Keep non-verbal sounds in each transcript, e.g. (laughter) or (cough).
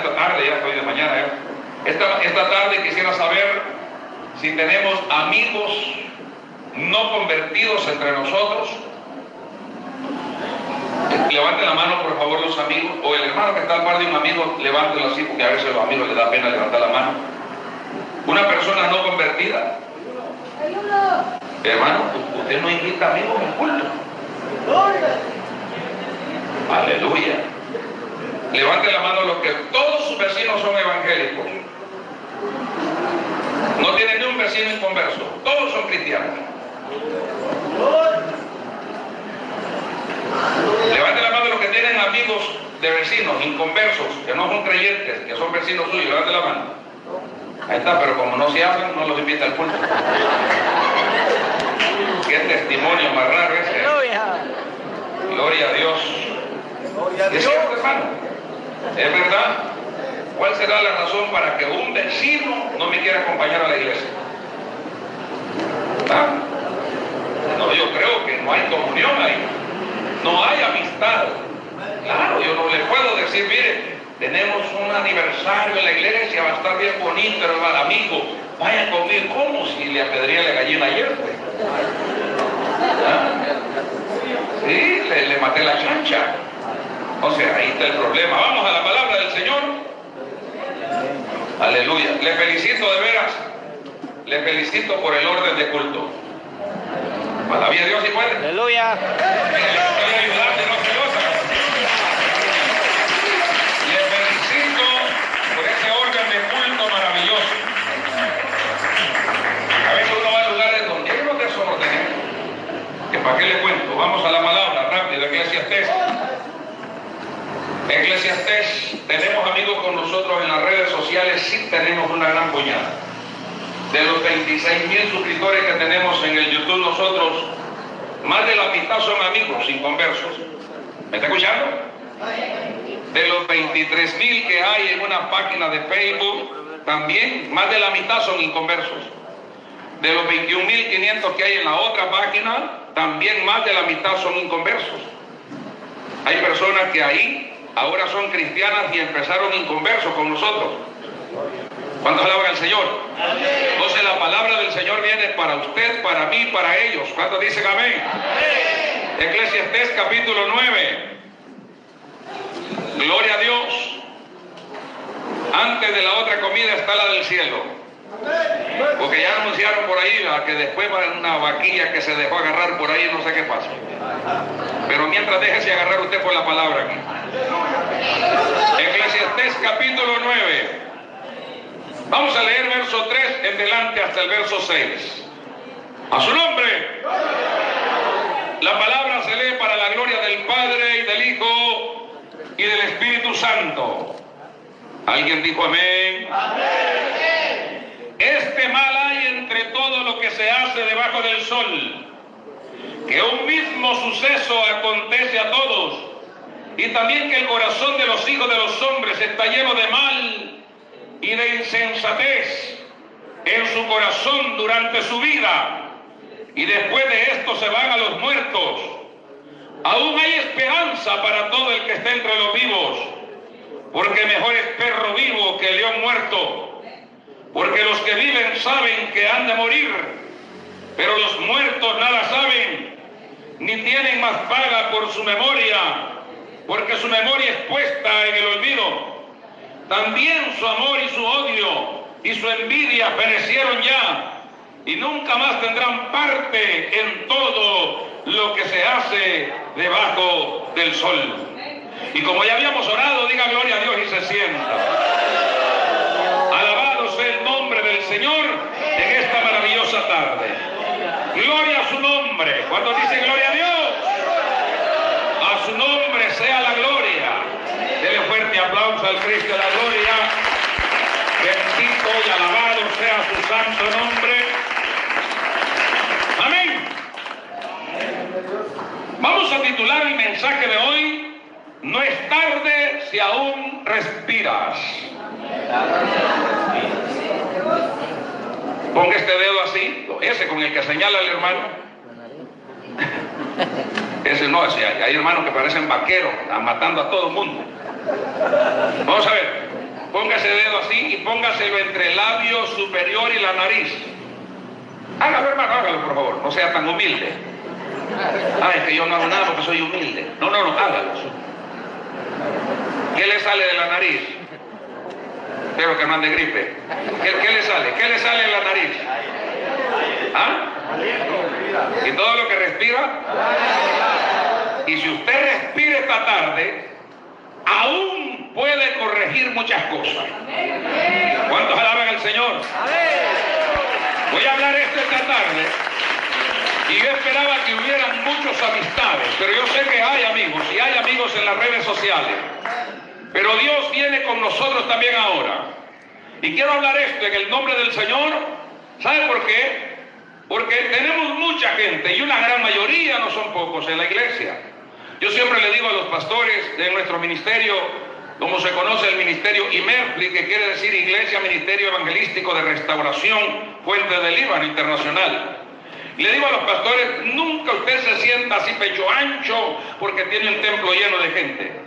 esta tarde, ya estoy de mañana. ¿eh? Esta, esta tarde quisiera saber si tenemos amigos no convertidos entre nosotros. Levanten la mano, por favor, los amigos, o el hermano que está al par de un amigo, levántelo así, porque a veces a los amigos les da pena levantar la mano. Una persona no convertida. Hermano, usted no invita amigos al culto. Aleluya. Levante la mano los que todos sus vecinos son evangélicos. No tienen ni un vecino inconverso. Todos son cristianos. Levante la mano los que tienen amigos de vecinos inconversos, que no son creyentes, que son vecinos suyos. Levante la mano. Ahí está, pero como no se hacen, no los invita al culto. Qué testimonio más raro ese. ¿eh? Gloria a Dios. Es cierto, hermano. Es verdad. ¿Cuál será la razón para que un vecino no me quiera acompañar a la iglesia? ¿Ah? No, yo creo que no hay comunión ahí. No hay amistad. Claro, yo no le puedo decir, mire, tenemos un aniversario en la iglesia, va a estar bien bonito, hermano, amigo. Vaya conmigo, ¿cómo si le apedría la gallina ayer? Pues? ¿Ah? Sí, le, le maté la chancha. O sea, ahí está el problema. Vamos a la palabra del Señor. Aleluya. Le felicito de veras. Le felicito por el orden de culto. Dios si puede. Aleluya. Por ese orden de culto maravilloso. A veces uno va a lugares donde hay unos desórdenes. Que para qué le cuento. Vamos a la palabra rápido, Eclesiastés. Eclesiastés, tenemos amigos con nosotros en las redes sociales, sí tenemos una gran puñada. De los 26 mil suscriptores que tenemos en el YouTube nosotros, más de la mitad son amigos inconversos. ¿Me está escuchando? De los 23 mil que hay en una página de Facebook, también más de la mitad son inconversos. De los 21.500 que hay en la otra página, también más de la mitad son inconversos. Hay personas que ahí ahora son cristianas y empezaron inconversos con nosotros. ¿Cuántos alaban al Señor? Entonces la palabra del Señor viene para usted, para mí, para ellos. ¿Cuántos dicen amén? Eclesiastés capítulo 9. Gloria a Dios. Antes de la otra comida está la del cielo. Porque ya anunciaron por ahí la que después va una vaquilla que se dejó agarrar por ahí, no sé qué pasa. Pero mientras déjese agarrar usted por la palabra aquí. Eclesiastés capítulo 9. Vamos a leer verso 3 en delante hasta el verso 6. A su nombre. La palabra se lee para la gloria del Padre y del Hijo y del Espíritu Santo. ¿Alguien dijo amén? Este mal hay entre todo lo que se hace debajo del sol, que un mismo suceso acontece a todos, y también que el corazón de los hijos de los hombres está lleno de mal y de insensatez en su corazón durante su vida, y después de esto se van a los muertos. Aún hay esperanza para todo el que esté entre los vivos, porque mejor es perro vivo que león muerto. Porque los que viven saben que han de morir, pero los muertos nada saben, ni tienen más paga por su memoria, porque su memoria es puesta en el olvido. También su amor y su odio y su envidia perecieron ya, y nunca más tendrán parte en todo lo que se hace debajo del sol. Y como ya habíamos orado, diga gloria a Dios y se sienta. Señor en esta maravillosa tarde. Gloria a su nombre. Cuando dice gloria a Dios, a su nombre sea la gloria. Dele fuerte aplauso al Cristo la gloria. Bendito y alabado sea su santo nombre. Amén. Vamos a titular el mensaje de hoy. No es tarde si aún respiras. Ponga este dedo así, ese con el que señala el hermano. (laughs) Ese no, hay hermanos que parecen vaqueros, matando a todo el mundo. Vamos a ver. póngase el dedo así y póngaselo entre el labio superior y la nariz. Hágalo, hermano, hágalo, por favor. No sea tan humilde. Ah, es que yo no hago nada porque soy humilde. No, no, no, hágalo. ¿Qué le sale de la nariz? Espero que no ande gripe. ¿Qué, ¿Qué, le sale? ¿Qué le sale de la nariz? ¿Ah? ¿Y todo lo que respira? Y si usted respira esta tarde, aún puede corregir muchas cosas. ¿Cuántos alaban al Señor? Voy a hablar esto esta tarde. Y yo esperaba que hubieran muchos amistades, pero yo sé que hay amigos y hay amigos en las redes sociales. Pero Dios viene con nosotros también ahora. Y quiero hablar esto en el nombre del Señor. ¿Sabe por qué? Porque tenemos mucha gente y una gran mayoría, no son pocos, en la iglesia. Yo siempre le digo a los pastores de nuestro ministerio, como se conoce el ministerio IMERFLI, que quiere decir Iglesia Ministerio Evangelístico de Restauración Fuente del Líbano Internacional. Le digo a los pastores, nunca usted se sienta así pecho ancho porque tiene un templo lleno de gente.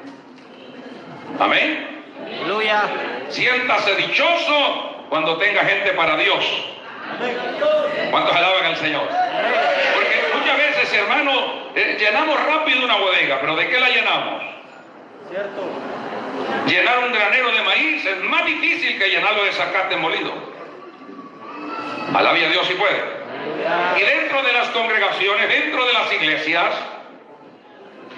Amén. Aleluya. Siéntase dichoso cuando tenga gente para Dios. ¿Cuántos alaban al Señor? Porque muchas veces, hermano, eh, llenamos rápido una bodega, pero ¿de qué la llenamos? Cierto. Llenar un granero de maíz es más difícil que llenarlo de zacate molido. A Dios si puede. Y dentro de las congregaciones, dentro de las iglesias,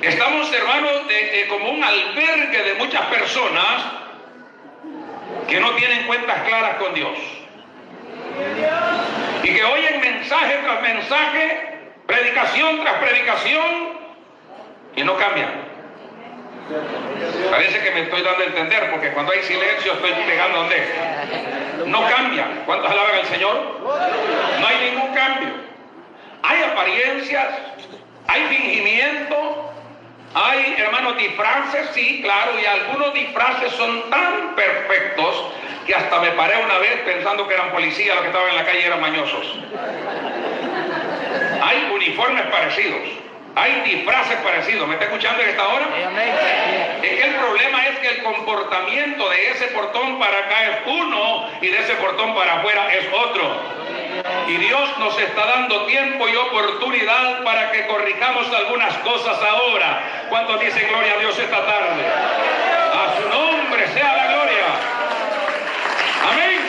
estamos, hermanos, de, de, como un albergue de muchas personas que no tienen cuentas claras con Dios. Y que oyen mensaje tras mensaje, predicación tras predicación, y no cambian. Parece que me estoy dando a entender, porque cuando hay silencio estoy pegando donde. No cambian. ¿Cuántos alaban al Señor? No hay ningún cambio. Hay apariencias, hay fingimiento, hay, hermanos, disfraces, sí, claro, y algunos disfraces son tan perfectos que hasta me paré una vez pensando que eran policías los que estaban en la calle eran mañosos. Hay uniformes parecidos. Hay disfraces parecidos. ¿Me está escuchando en esta hora? Es que el problema es que el comportamiento de ese portón para acá es uno y de ese portón para afuera es otro. Y Dios nos está dando tiempo y oportunidad para que corrijamos algunas cosas ahora. ¿Cuántos dicen gloria a Dios esta tarde? A su nombre sea la gloria. Amén.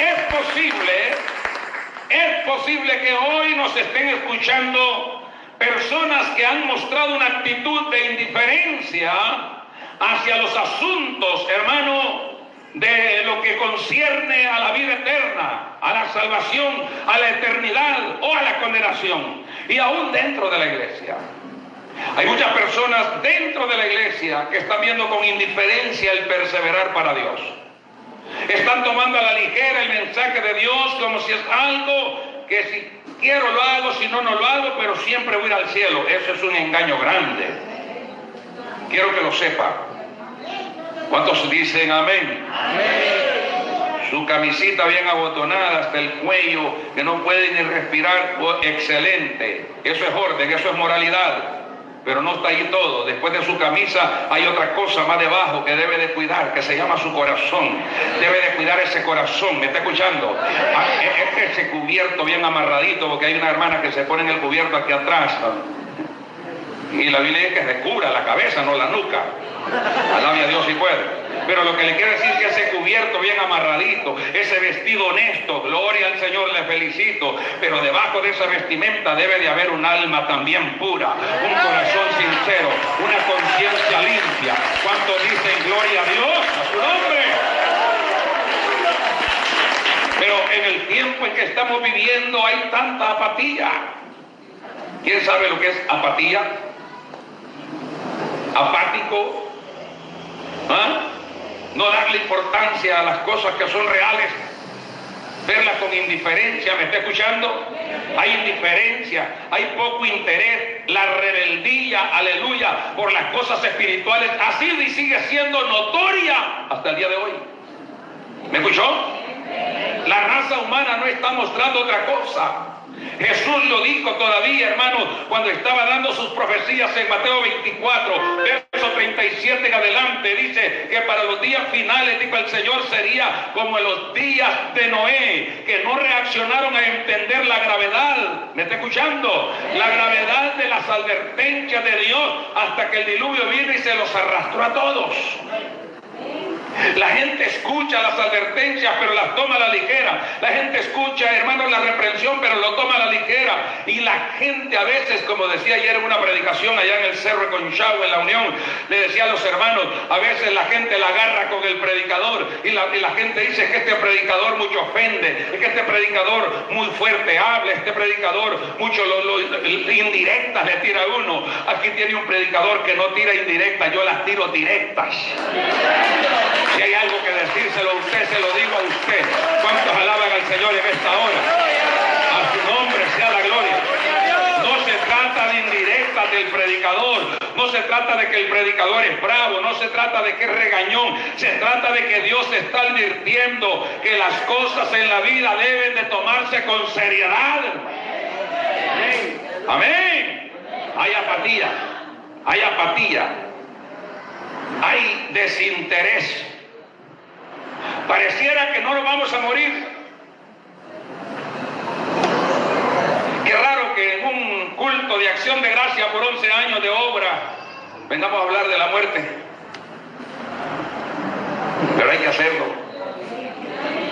Es posible es posible que hoy nos estén escuchando personas que han mostrado una actitud de indiferencia hacia los asuntos, hermano, de lo que concierne a la vida eterna, a la salvación, a la eternidad o a la condenación. Y aún dentro de la iglesia. Hay muchas personas dentro de la iglesia que están viendo con indiferencia el perseverar para Dios. Están tomando a la ligera el mensaje de Dios como si es algo que si quiero lo hago, si no, no lo hago, pero siempre voy al cielo. Eso es un engaño grande. Quiero que lo sepa. ¿Cuántos dicen amén? amén? Su camisita bien abotonada hasta el cuello, que no puede ni respirar, oh, excelente. Eso es orden, eso es moralidad pero no está ahí todo. Después de su camisa hay otra cosa más debajo que debe de cuidar, que se llama su corazón. Debe de cuidar ese corazón. ¿Me está escuchando? Es ese cubierto bien amarradito, porque hay una hermana que se pone en el cubierto aquí atrás. Y la Biblia dice que se cubra la cabeza, no la nuca. Alabe a Dios si puede. Pero lo que le quiero decir es que ese cubierto bien amarradito, ese vestido honesto, gloria al Señor, le felicito. Pero debajo de esa vestimenta debe de haber un alma también pura, un corazón sincero, una conciencia limpia. ¿Cuántos dicen gloria a Dios? A su nombre. Pero en el tiempo en que estamos viviendo hay tanta apatía. ¿Quién sabe lo que es apatía? Apático. ¿Ah? No darle importancia a las cosas que son reales. Verlas con indiferencia. ¿Me está escuchando? Hay indiferencia, hay poco interés, la rebeldía, aleluya, por las cosas espirituales. Así sigue siendo notoria hasta el día de hoy. ¿Me escuchó? La raza humana no está mostrando otra cosa. Jesús lo dijo todavía, hermano, cuando estaba dando sus profecías en Mateo 24, verso verso 37 en adelante dice que para los días finales, dijo el Señor, sería como en los días de Noé, que no reaccionaron a entender la gravedad. ¿Me está escuchando? La gravedad de las advertencias de Dios hasta que el diluvio vino y se los arrastró a todos. La gente escucha las advertencias, pero las toma a la ligera. La gente escucha, hermanos, la reprensión, pero lo toma a la ligera. Y la gente a veces, como decía ayer en una predicación allá en el Cerro de Conchau, en la Unión, le decía a los hermanos, a veces la gente la agarra con el predicador y la, gente dice que este predicador mucho ofende, que este predicador muy fuerte habla, este predicador mucho lo, indirectas le tira a uno. Aquí tiene un predicador que no tira indirectas, yo las tiro directas. Si hay algo que decírselo a usted, se lo digo a usted. ¿Cuántos alaban al A su nombre sea la gloria. No se trata de indirectas del predicador. No se trata de que el predicador es bravo. No se trata de que es regañón. Se trata de que Dios está advirtiendo que las cosas en la vida deben de tomarse con seriedad. Amén. Hay apatía. Hay apatía. Hay desinterés. Pareciera que no lo vamos a morir. Qué raro que en de acción de gracia por 11 años de obra vengamos a hablar de la muerte. Pero hay que hacerlo.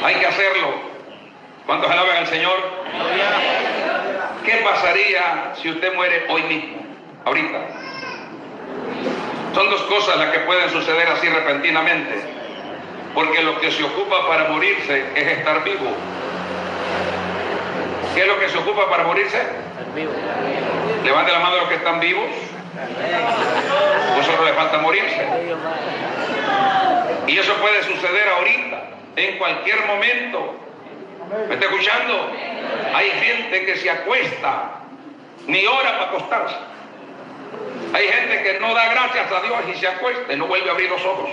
Hay que hacerlo. ¿Cuántos alaban al Señor? ¿Qué pasaría si usted muere hoy mismo? Ahorita. Son dos cosas las que pueden suceder así repentinamente. Porque lo que se ocupa para morirse es estar vivo. ¿Qué es lo que se ocupa para morirse? Levante la mano a los que están vivos. Vosotros le falta morirse. Y eso puede suceder ahorita, en cualquier momento. ¿Me está escuchando? Hay gente que se acuesta, ni hora para acostarse. Hay gente que no da gracias a Dios y se acuesta y no vuelve a abrir los ojos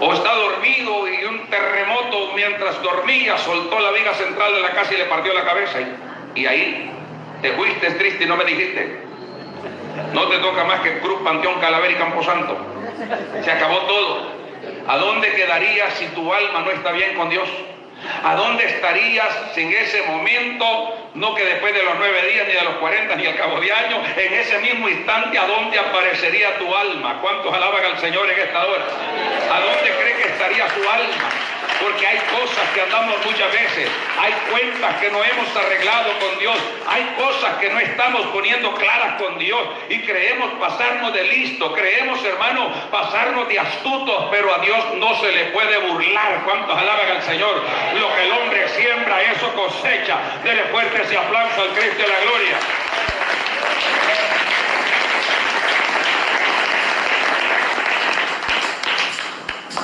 o está dormido y un terremoto mientras dormía soltó la viga central de la casa y le partió la cabeza. Y, ahí te fuiste triste y no me dijiste. No te toca más que Cruz, Panteón, Calavera y Camposanto. Se acabó todo. ¿A dónde quedarías si tu alma no está bien con Dios? ¿A dónde estarías en ese momento? No que después de los nueve días, ni de los cuarenta, ni al cabo de año, en ese mismo instante, ¿a dónde aparecería tu alma? ¿Cuántos alaban al Señor en esta hora? ¿A dónde cree que estaría su alma? Porque hay cosas que andamos muchas veces, hay cuentas que no hemos arreglado con Dios, hay cosas que no estamos poniendo claras con Dios y creemos pasarnos de listo, creemos hermano pasarnos de astutos, pero a Dios no se le puede burlar. ¿Cuántos alaban al Señor? Lo que el hombre siembra, eso cosecha. Dele fuerte ese aplauso al Cristo de la gloria.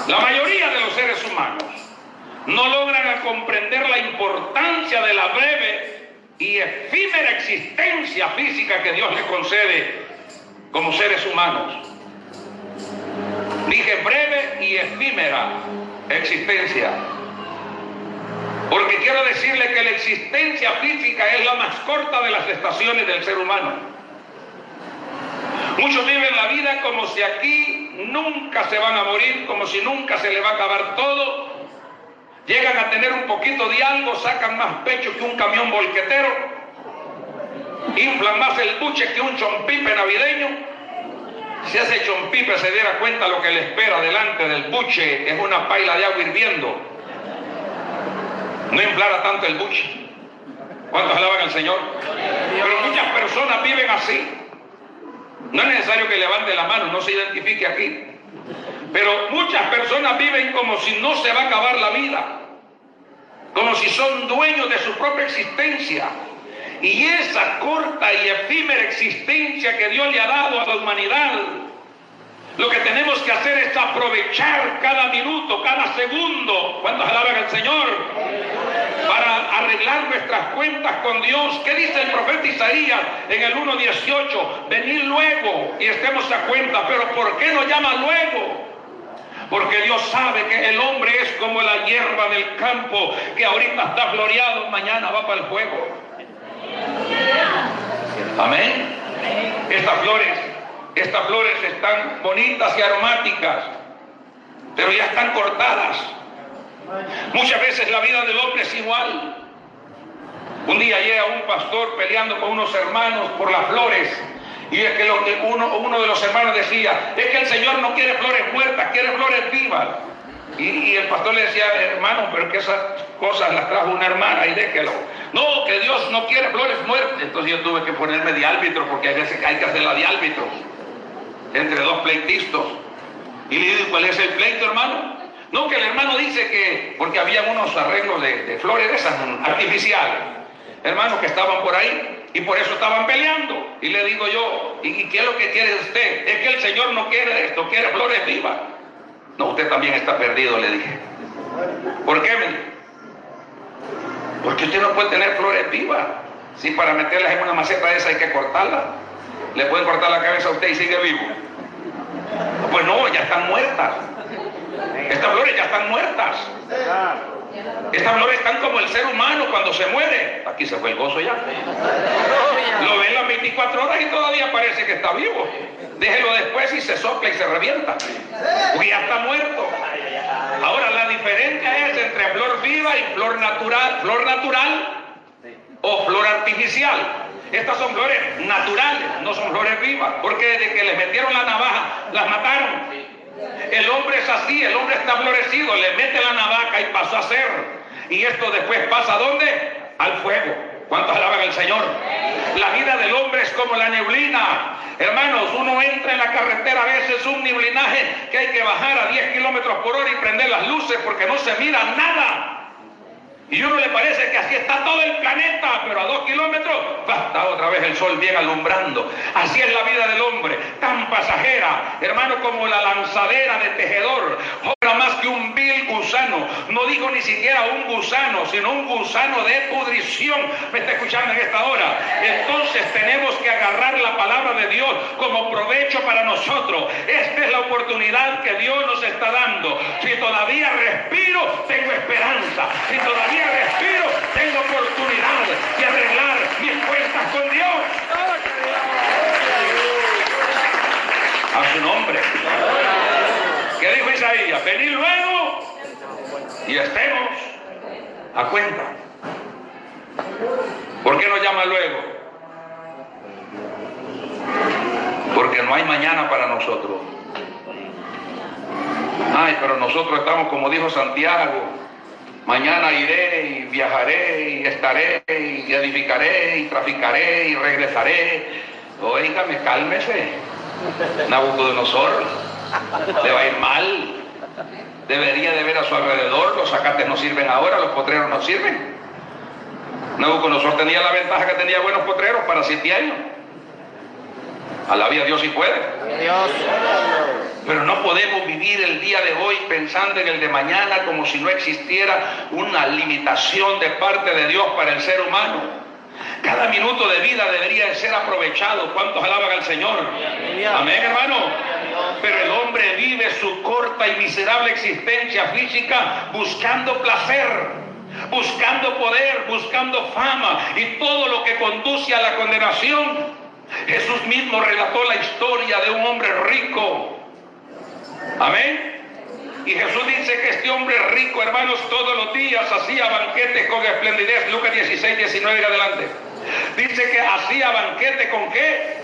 La mayoría seres humanos no logran comprender la importancia de la breve y efímera existencia física que Dios les concede como seres humanos. Dije breve y efímera existencia. Porque quiero decirle que la existencia física es la más corta de las estaciones del ser humano. Muchos viven la vida como si aquí nunca se van a morir, como si nunca se le va a acabar todo. Llegan a tener un poquito de algo, sacan más pecho que un camión volquetero, inflan más el buche que un chompipe navideño. Si ese chompipe se diera cuenta lo que le espera delante del buche es una paila de agua hirviendo, no inflara tanto el buche. ¿Cuántos alaban al Señor? Pero muchas personas viven así. No es necesario que levante la mano, no se identifique aquí. Pero muchas personas viven como si no se va a acabar la vida, como si son dueños de su propia existencia. Y esa corta y efímera existencia que Dios le ha dado a la humanidad, lo que tenemos que hacer es aprovechar cada minuto, cada segundo, cuando alaban al Señor, para arreglar nuestras cuentas con Dios. ¿Qué dice el profeta Isaías en el 1.18? Venir luego y estemos a cuenta, pero ¿por qué no llama luego? Porque Dios sabe que el hombre es como la hierba del campo, que ahorita está floreado, mañana va para el fuego. Amén. Estas flores estas flores están bonitas y aromáticas, pero ya están cortadas. Muchas veces la vida del hombre es igual. Un día llega un pastor peleando con unos hermanos por las flores. Y es que uno, de los hermanos decía, es que el Señor no quiere flores muertas, quiere flores vivas. Y, el pastor le decía, hermano, pero que esas cosas las trajo una hermana y déjelo. No, que Dios no quiere flores muertas. Entonces yo tuve que ponerme de árbitro porque a veces hay que hacerla de árbitro entre dos pleitistas. Y le digo, ¿cuál es el pleito, hermano? No, que el hermano dice que, porque había unos arreglos de, flores de esas artificiales, hermanos que estaban por ahí y por eso estaban peleando. Y le digo yo, ¿y qué es lo que quiere usted? Es que el Señor no quiere esto, quiere flores vivas. No, usted también está perdido, le dije. ¿Por qué? Porque usted no puede tener flores vivas. Si para meterlas en una maceta de esa hay que cortarla, le pueden cortar la cabeza a usted y sigue vivo. Pues no, ya están muertas. Estas flores ya están muertas. Estas flores están como el ser humano cuando se muere. Aquí se fue el gozo ya. Lo ven las 24 horas y todavía parece que está vivo. Déjelo después y se sopla y se revienta. Porque ya está muerto. Ahora la diferencia es entre flor viva y flor natural. Flor natural o flor artificial. Estas son flores naturales, no son flores vivas. Porque desde que les metieron la navaja, las mataron. El hombre es así, el hombre está florecido, le mete la navaja y pasó a ser. Y esto después pasa a dónde? Al fuego. ¿Cuántos alaban al Señor? La vida del hombre es como la neblina. Hermanos, uno entra en la carretera a veces un neblinaje que hay que bajar a 10 kilómetros por hora y prender las luces porque no se mira nada. Y uno le parece que así está todo el planeta, pero a dos kilómetros está otra vez el sol bien alumbrando. Así es la vida del hombre, tan pasajera, hermano, como la lanzadera de tejedor. Más que un vil gusano. No digo ni siquiera un gusano, sino un gusano de pudrición. Me está escuchando en esta hora. Entonces tenemos que agarrar la palabra de Dios como provecho para nosotros. Esta es la oportunidad que Dios nos está dando. Si todavía respiro, tengo esperanza. Si todavía respiro, tengo oportunidad de arreglar mis cuentas con Dios. A su nombre. ¿Qué dijo Isaías? Venid luego y estemos a cuenta. ¿Por qué nos llama luego? Porque no hay mañana para nosotros. Ay, pero nosotros estamos, como dijo Santiago, Mañana iré y viajaré y estaré y edificaré y traficaré y regresaré. Oígame, cálmese. Nabucodonosor, le va a ir mal. Debería de ver a su alrededor, los zacates no sirven ahora, los potreros no sirven. Nabucodonosor tenía la ventaja que tenía buenos potreros para siete años. Alabía a Dios si puede. Pero no podemos vivir el día de hoy pensando en el de mañana como si no existiera una limitación de parte de Dios para el ser humano. Cada minuto de vida debería ser aprovechado. ¿Cuántos alaban al Señor? Amén, hermano. Pero el hombre vive su corta y miserable existencia física buscando placer, buscando poder, buscando fama y todo lo que conduce a la condenación. Jesús mismo relató la historia de un hombre rico Amén. Y Jesús dice que este hombre rico, hermanos, todos los días hacía banquetes con esplendidez. Lucas 16, 19 y adelante. Dice que hacía banquete con qué?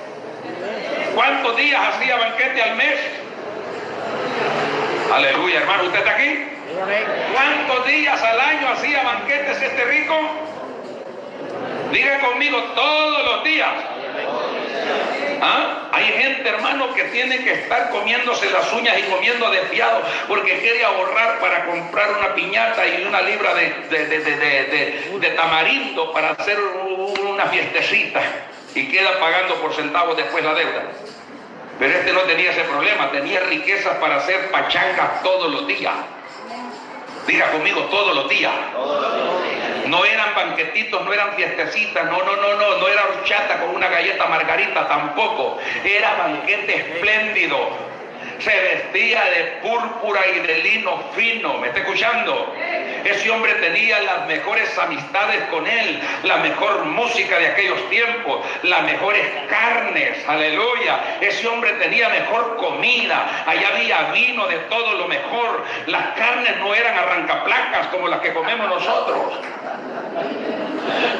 ¿Cuántos días hacía banquete al mes? Aleluya, hermano, ¿usted está aquí? ¿Cuántos días al año hacía banquetes este rico? Diga conmigo, todos los días. ¿Ah? Hay gente, hermano, que tiene que estar comiéndose las uñas y comiendo desviado porque quiere ahorrar para comprar una piñata y una libra de, tamarindo para hacer una fiestecita y queda pagando por centavos después la deuda. Pero este no tenía ese problema, tenía riquezas para hacer pachangas todos los días. Diga conmigo todos los días. No eran banquetitos, no eran fiestecitas, no, no, no, no, no era horchata con una galleta margarita tampoco. Era banquete espléndido. Se vestía de púrpura y de lino fino, ¿me está escuchando? Ese hombre tenía las mejores amistades con él, la mejor música de aquellos tiempos, las mejores carnes, aleluya. Ese hombre tenía mejor comida, allá había vino de todo lo mejor. Las carnes no eran arrancaplacas como las que comemos nosotros.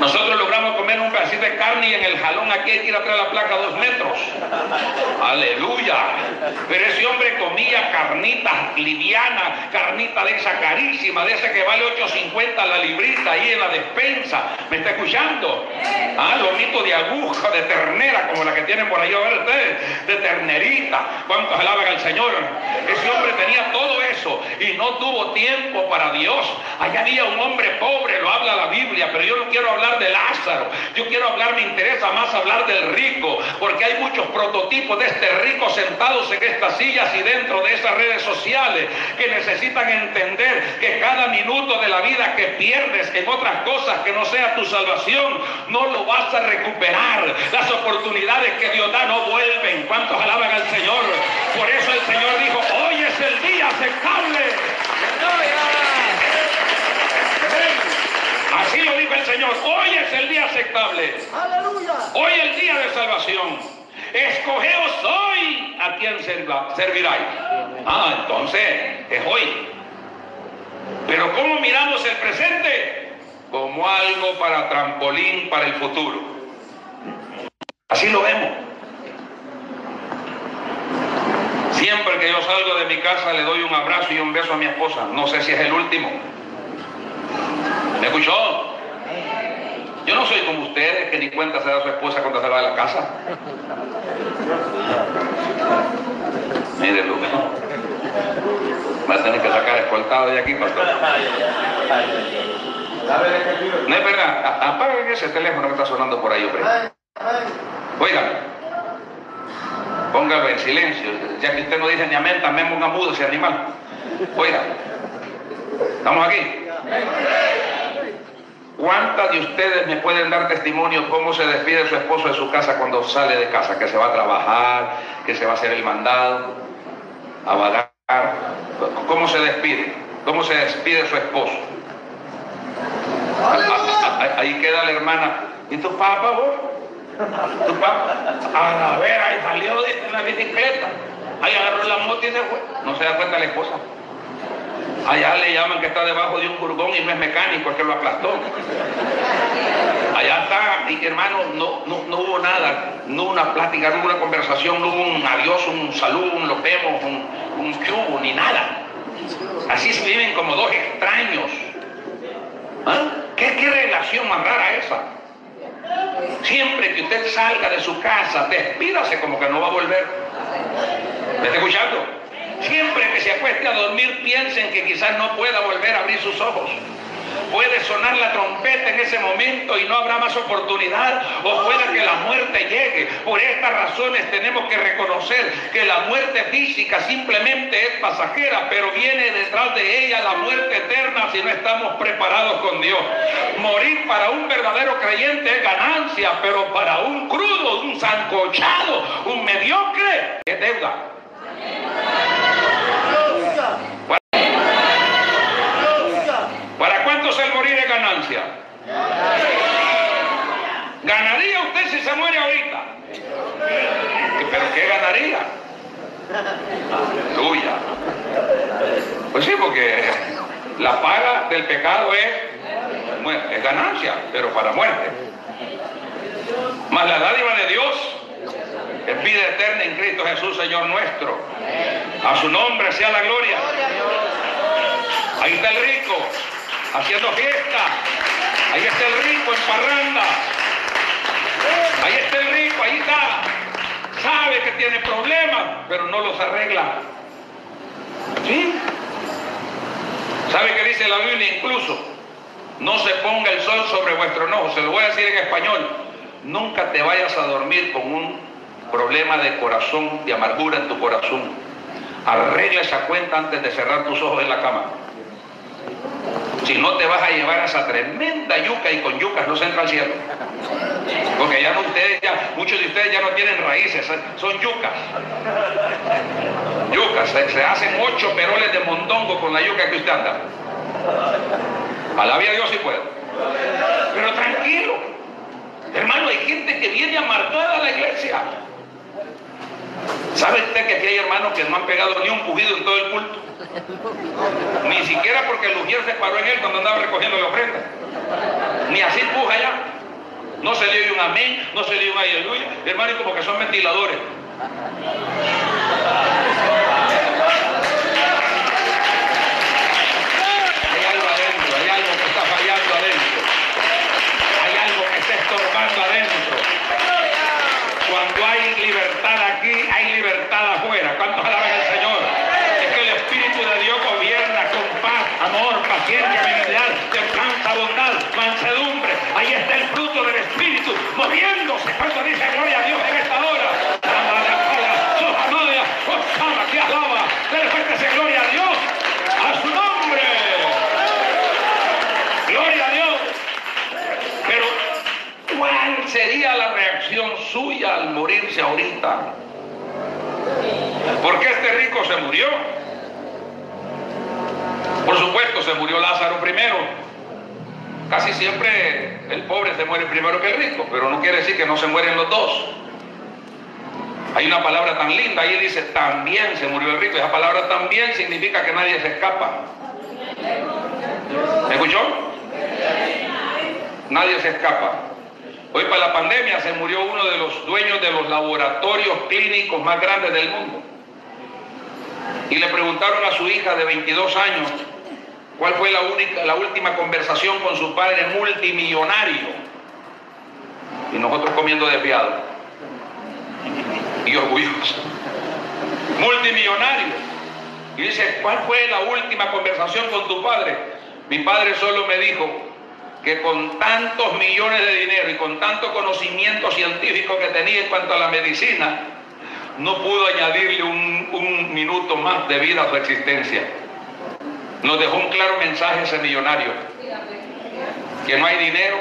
Nosotros logramos comer un pedacito de carne y en el jalón aquí hay que ir atrás de la placa dos metros. Aleluya. Pero ese hombre comía carnita liviana, carnita de esa carísima, de esa que vale 8.50 la librita ahí en la despensa. ¿Me está escuchando? Ah, lomito de aguja, de ternera, como la que tienen por ahí a ver ustedes, de ternerita. ¿Cuántos alaban al Señor? Ese hombre tenía todo eso y no tuvo tiempo para Dios. Allá había un hombre pobre, lo habla la Biblia, pero yo no quiero hablar de Lázaro. Yo quiero hablar, me interesa más hablar del rico, porque hay muchos prototipos de este rico sentados en estas sillas y dentro de esas redes sociales que necesitan entender que cada minuto de la vida que pierdes en otras cosas que no sea tu salvación, no lo vas a recuperar. Las oportunidades que Dios da no vuelven. ¿Cuántos alaban al Señor? Por eso el Señor dijo, hoy es el día aceptable. Así lo dijo el Señor. Hoy es el día aceptable. Aleluya. Hoy el día de salvación. Escogeos hoy a serva- serviráis. Ah, entonces es hoy. Pero ¿cómo miramos el presente? Como algo para trampolín para el futuro. Así lo vemos. Siempre que yo salgo de mi casa le doy un abrazo y un beso a mi esposa. No sé si es el último. ¿Me escuchó? Yo no soy como ustedes que ni cuenta se da su esposa cuando se va de la casa. Mire, Lucas. Va a tener que sacar escoltado de aquí, pastor. No es verdad. Apaguen ese teléfono que está sonando por ahí, hombre. Oigan. Póngalo en silencio. Ya que usted no dice ni amén, también ponga mudo ese animal. Oiga. ¿Estamos aquí? ¿Cuántas de ustedes me pueden dar testimonio cómo se despide su esposo de su casa cuando sale de casa? Que se va a trabajar, que se va a hacer el mandado, a vagar. ¿Cómo se despide? ¿Cómo se despide su esposo? (laughs) Ahí- queda la hermana. ¿Y tu papá, vos? ¿Tu papá? A ver, ahí salió de la bicicleta. Ahí agarró la moto y se fue. No se da cuenta la esposa. Allá le llaman que está debajo de un furgón y no es mecánico, es que lo aplastó. Allá está, y hermano, no, no, no hubo nada, no hubo una plática, no hubo una conversación, no hubo un adiós, un saludo, un lo vemos, un, un hubo, ni nada. Así se viven como dos extraños. ¿Ah? ¿Qué, ¿Qué relación más rara esa? Siempre que usted salga de su casa, despídase como que no va a volver. ¿Me está escuchando? Siempre que se acueste a dormir, piensen que quizás no pueda volver a abrir sus ojos. Puede sonar la trompeta en ese momento y no habrá más oportunidad o pueda que la muerte llegue. Por estas razones tenemos que reconocer que la muerte física simplemente es pasajera, pero viene detrás de ella la muerte eterna si no estamos preparados con Dios. Morir para un verdadero creyente es ganancia, pero para un crudo, un sancochado, un mediocre es deuda. Aleluya. Aleluya. ¿Para cuántos el ¿Ganaría usted si se muere ahorita? ¿Pero qué ganaría? Aleluya. Pues sí, porque la paga del pecado es ganancia, pero para muerte. Más la dádiva de Dios es vida eterna en Cristo Jesús, Señor nuestro. A su nombre sea la gloria. Ahí está el rico, haciendo fiesta. Ahí está el rico en parranda. Ahí está el rico, ahí está. Sabe que tiene problemas, pero no los arregla. ¿Sí? ¿Sabe qué dice la Biblia incluso? No se ponga el sol sobre vuestro enojo. Se lo voy a decir en español. Nunca te vayas a dormir con un problema de corazón, de amargura en tu corazón. Arregla esa cuenta antes de cerrar tus ojos en la cama. Si no te vas a llevar a esa tremenda yuca y con yucas no se entra al cielo. Porque ya no ustedes, muchos de ustedes ya no tienen raíces, eh, son yucas. Yucas, se, hacen ocho peroles de mondongo con la yuca que usted anda. Alabe a Dios si puede. Pero tranquilo. Hermano, hay gente que viene amargada a la iglesia. ¿Sabe usted que aquí hay hermanos que no han pegado ni un pujido en todo el culto? Ni siquiera porque el ujier se paró en él cuando andaba recogiendo la ofrenda. Ni así puja ya. No se le oye un amén, no se le oye un aleluya. Hermano, como que son ventiladores. Hay algo adentro, hay algo que está fallando adentro. Hay algo que está estorbando adentro. Cuando hay libertad aquí, hay libertad afuera. ¿Cuántos alaban al Señor? Es que el Espíritu de Dios gobierna con paz, amor, paciencia, benignidad, templanza, bondad, mansedumbre. Ahí está el fruto del Espíritu moviéndose. Cuando dice gloria a Dios en esta hora. que alaba. Dale fuerte ese gloria a Dios. A su nombre. Gloria a Dios. Pero, ¿cuál sería la reacción suya al morirse ahorita? ¿Por qué este rico se murió? Por supuesto, se murió Lázaro primero. Casi siempre el pobre se muere primero que el rico, pero no quiere decir que no se mueren los dos. Hay una palabra tan linda, ahí dice también se murió el rico. Esa palabra también significa que nadie se escapa. ¿Me escuchó? Nadie se escapa. Hoy para la pandemia se murió uno de los dueños de los laboratorios clínicos más grandes del mundo. Y le preguntaron a su hija de 22 años cuál fue la, única, la última conversación con su padre multimillonario. Y nosotros comiendo desviado y orgulloso. Multimillonario. Y dice, ¿cuál fue la última conversación con tu padre? Mi padre solo me dijo que con tantos millones de dinero y con tanto conocimiento científico que tenía en cuanto a la medicina, no pudo añadirle un, un minuto más de vida a su existencia. Nos dejó un claro mensaje ese millonario, que no hay dinero,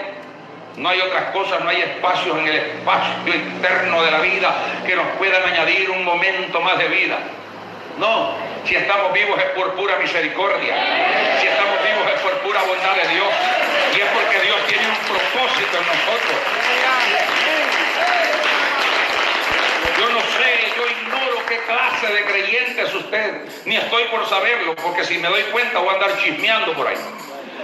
no hay otras cosas, no hay espacios en el espacio interno de la vida que nos puedan añadir un momento más de vida. No, si estamos vivos es por pura misericordia. Si estamos vivos es por pura bondad de Dios. Y es porque Dios tiene un propósito en nosotros. Yo no sé, yo ignoro qué clase de creyente es usted. Ni estoy por saberlo, porque si me doy cuenta voy a andar chismeando por ahí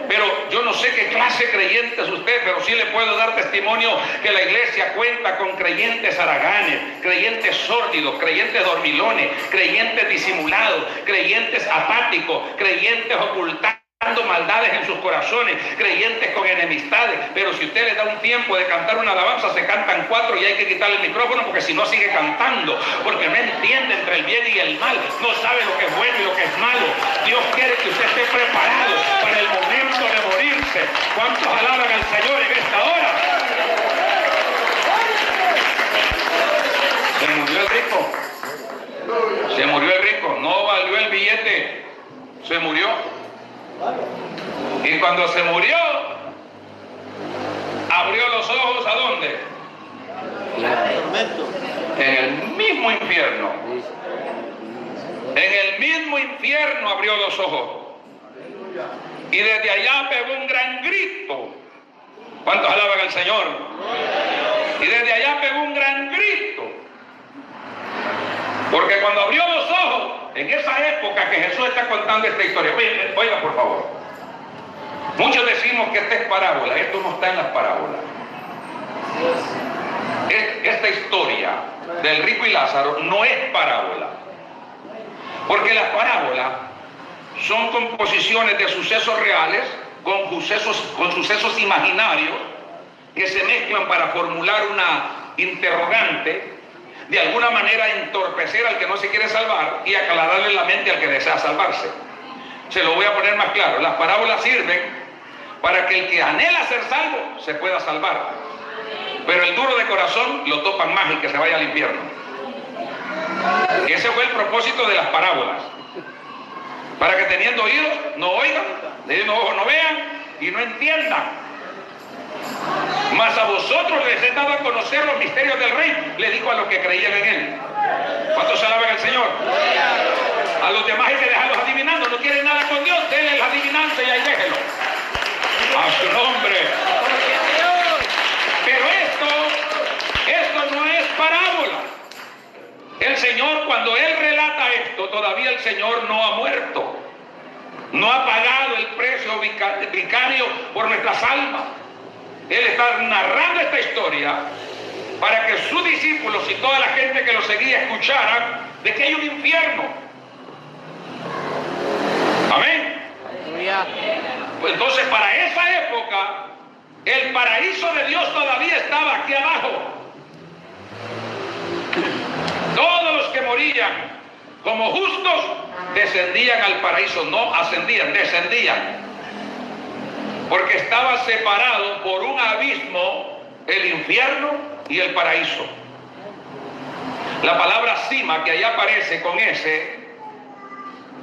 pero yo no sé qué clase de creyente es usted, pero sí le puedo dar testimonio que la iglesia cuenta con creyentes haraganes, creyentes sórdidos, creyentes dormilones, creyentes disimulados, creyentes apáticos, creyentes ocultados maldades en sus corazones, creyentes con enemistades, pero si usted le da un tiempo de cantar una alabanza, se cantan cuatro y hay que quitarle el micrófono porque si no sigue cantando, porque no entiende entre el bien y el mal, no sabe lo que es bueno y lo que es malo. Dios quiere que usted esté preparado para el momento de morirse. ¿Cuántos alaban al Señor en esta hora? Se murió el rico. Se murió el rico. No valió el billete. Se murió. Y cuando se murió, abrió los ojos a dónde? En el mismo infierno. En el mismo infierno abrió los ojos. Y desde allá pegó un gran grito. ¿Cuántos alaban al Señor? Y desde allá pegó un gran grito. Porque cuando abrió los ojos, en esa época que Jesús está contando esta historia, oiga, por favor, muchos decimos que esta es parábola, esto no está en las parábolas. esta historia del rico y Lázaro no es parábola, porque las parábolas son composiciones de sucesos reales con sucesos, con sucesos imaginarios que se mezclan para formular una interrogante de alguna manera entorpecer al que no se quiere salvar y aclararle la mente al que desea salvarse. Se lo voy a poner más claro. Las parábolas sirven para que el que anhela ser salvo se pueda salvar. Pero el duro de corazón lo topan más el que se vaya al infierno. Ese fue el propósito de las parábolas. Para que teniendo oídos no oigan, teniendo ojos no vean y no entiendan mas a vosotros les he dado a conocer los misterios del rey, le dijo a los que creían en él. ¿Cuántos alaban al Señor? A los demás hay que dejarlos adivinando, no quieren nada con Dios, denle la adivinanza y ahí déjelo. A su nombre. Pero esto, esto no es parábola. El Señor, cuando Él relata esto, todavía el Señor no ha muerto. No ha pagado el precio vicario por nuestras almas. Él está narrando esta historia para que sus discípulos y toda la gente que lo seguía escucharan de que hay un infierno. Amén. Pues entonces para esa época el paraíso de Dios todavía estaba aquí abajo. Todos los que morían como justos descendían al paraíso, no ascendían, descendían. Porque estaba separado por un abismo el infierno y el paraíso. La palabra cima que ahí aparece con ese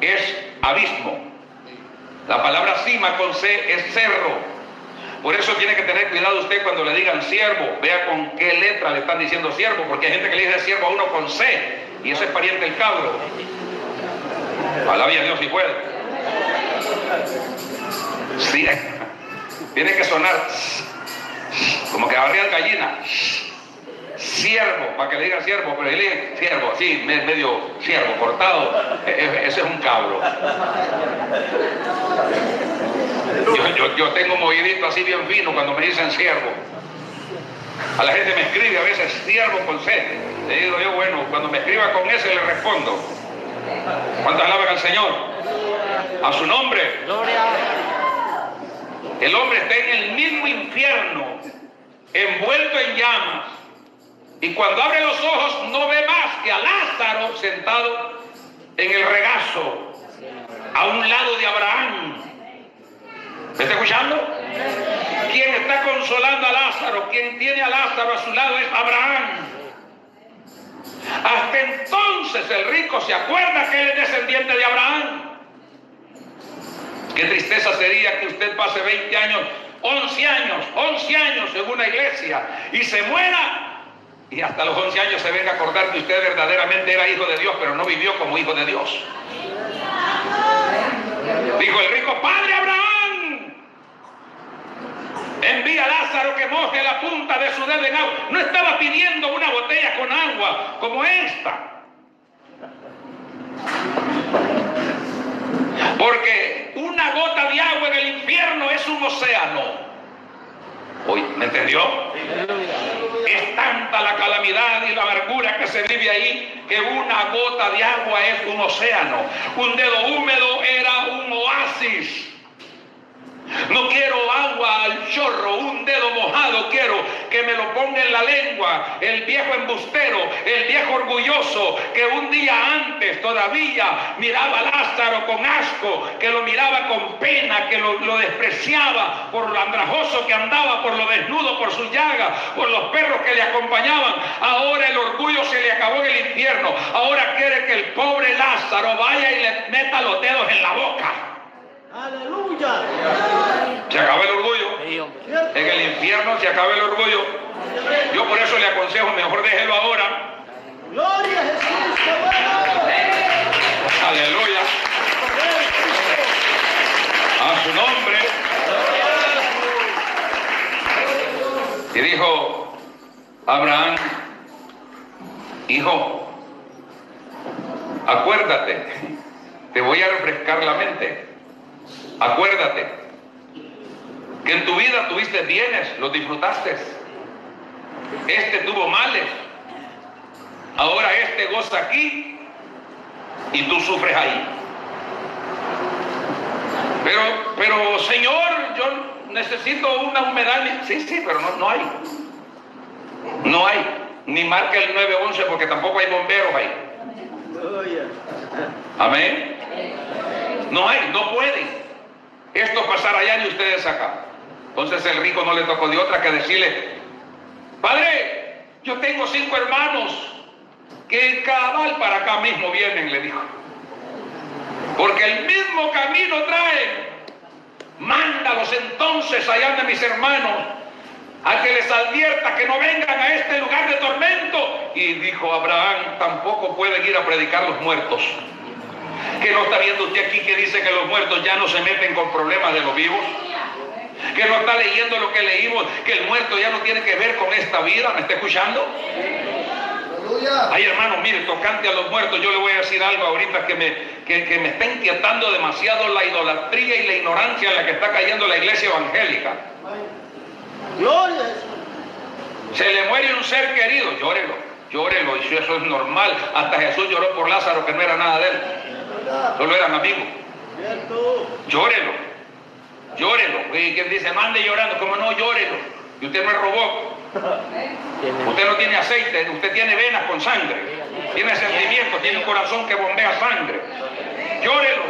es abismo. La palabra cima con C es cerro. Por eso tiene que tener cuidado usted cuando le digan siervo. Vea con qué letra le están diciendo siervo, porque hay gente que le dice siervo a uno con C, y eso es pariente del cabro. Alabia a Dios si puede. Sí, tiene que sonar como que abría gallina. Siervo, para que le diga siervo, pero él es siervo, así, medio siervo, cortado. E, e, ese es un cabro. Yo, tengo movidito así bien fino cuando me dicen siervo. A la gente me escribe a veces siervo con C. Le digo yo, bueno, cuando me escriba con ese le respondo. ¿Cuántas alaban al Señor? A su nombre. El hombre está en el mismo infierno, envuelto en llamas. Y cuando abre los ojos no ve más que a Lázaro sentado en el regazo, a un lado de Abraham. ¿Me está escuchando? Quien está consolando a Lázaro, quien tiene a Lázaro a su lado es Abraham. Hasta entonces el rico se acuerda que él es descendiente de Abraham. Qué tristeza sería que usted pase 20 años, 11 años, 11 años en una iglesia y se muera y hasta los 11 años se venga a acordar que usted verdaderamente era hijo de Dios, pero no vivió como hijo de Dios. Dijo el rico, Padre Abraham envía a Lázaro que moje la punta de su dedo en agua. No estaba pidiendo una botella con agua como esta. Porque una gota de agua en el infierno un océano. Hoy, ¿Me entendió? Es tanta la calamidad y la amargura que se vive ahí que una gota de agua es un océano. Un dedo húmedo era un oasis. No quiero agua al chorro, un dedo mojado quiero que me lo ponga en la lengua. El viejo embustero, el viejo orgulloso que un día antes todavía miraba a Lázaro con asco, que lo miraba con pena, que lo, lo despreciaba por lo andrajoso que andaba, por lo desnudo, por su llaga, por los perros que le acompañaban. Ahora el orgullo se le acabó en el infierno. Ahora quiere que el pobre Lázaro vaya y le meta los dedos en la boca. Aleluya. Se acaba el orgullo. En el infierno se acaba el orgullo. Yo por eso le aconsejo, mejor déjelo ahora. Gloria a Jesús. Aleluya. A su nombre. Y dijo Abraham, hijo, acuérdate, te voy a refrescar la mente. Acuérdate que en tu vida tuviste bienes, los disfrutaste. Este tuvo males. Ahora este goza aquí y tú sufres ahí. Pero, pero Señor, yo necesito una humedad. Sí, sí, pero no, no hay. No hay. Ni marca el 911 porque tampoco hay bomberos ahí. Amén. No hay, no pueden esto pasará allá y ustedes acá. Entonces el rico no le tocó de otra que decirle, Padre, yo tengo cinco hermanos que cabal para acá mismo vienen, le dijo. Porque el mismo camino traen. Mándalos entonces allá de mis hermanos a que les advierta que no vengan a este lugar de tormento. Y dijo Abraham, tampoco pueden ir a predicar los muertos. Que no está viendo usted aquí que dice que los muertos ya no se meten con problemas de los vivos. Que no está leyendo lo que leímos, que el muerto ya no tiene que ver con esta vida. ¿Me está escuchando? Ay, hermano, mire, tocante a los muertos, yo le voy a decir algo ahorita que me, que, me está inquietando demasiado la idolatría y la ignorancia en la que está cayendo la iglesia evangélica. Gloria. Se le muere un ser querido, llórelo, llórelo, y eso es normal. Hasta Jesús lloró por Lázaro, que no era nada de él. Solo eran amigos. Llórelo, llórelo. Y quien dice, mande llorando, como no, llórelo. Y usted no es robot. (laughs) Usted no tiene aceite, usted tiene venas con sangre. Tiene sentimientos, tiene un corazón que bombea sangre. Llórelo.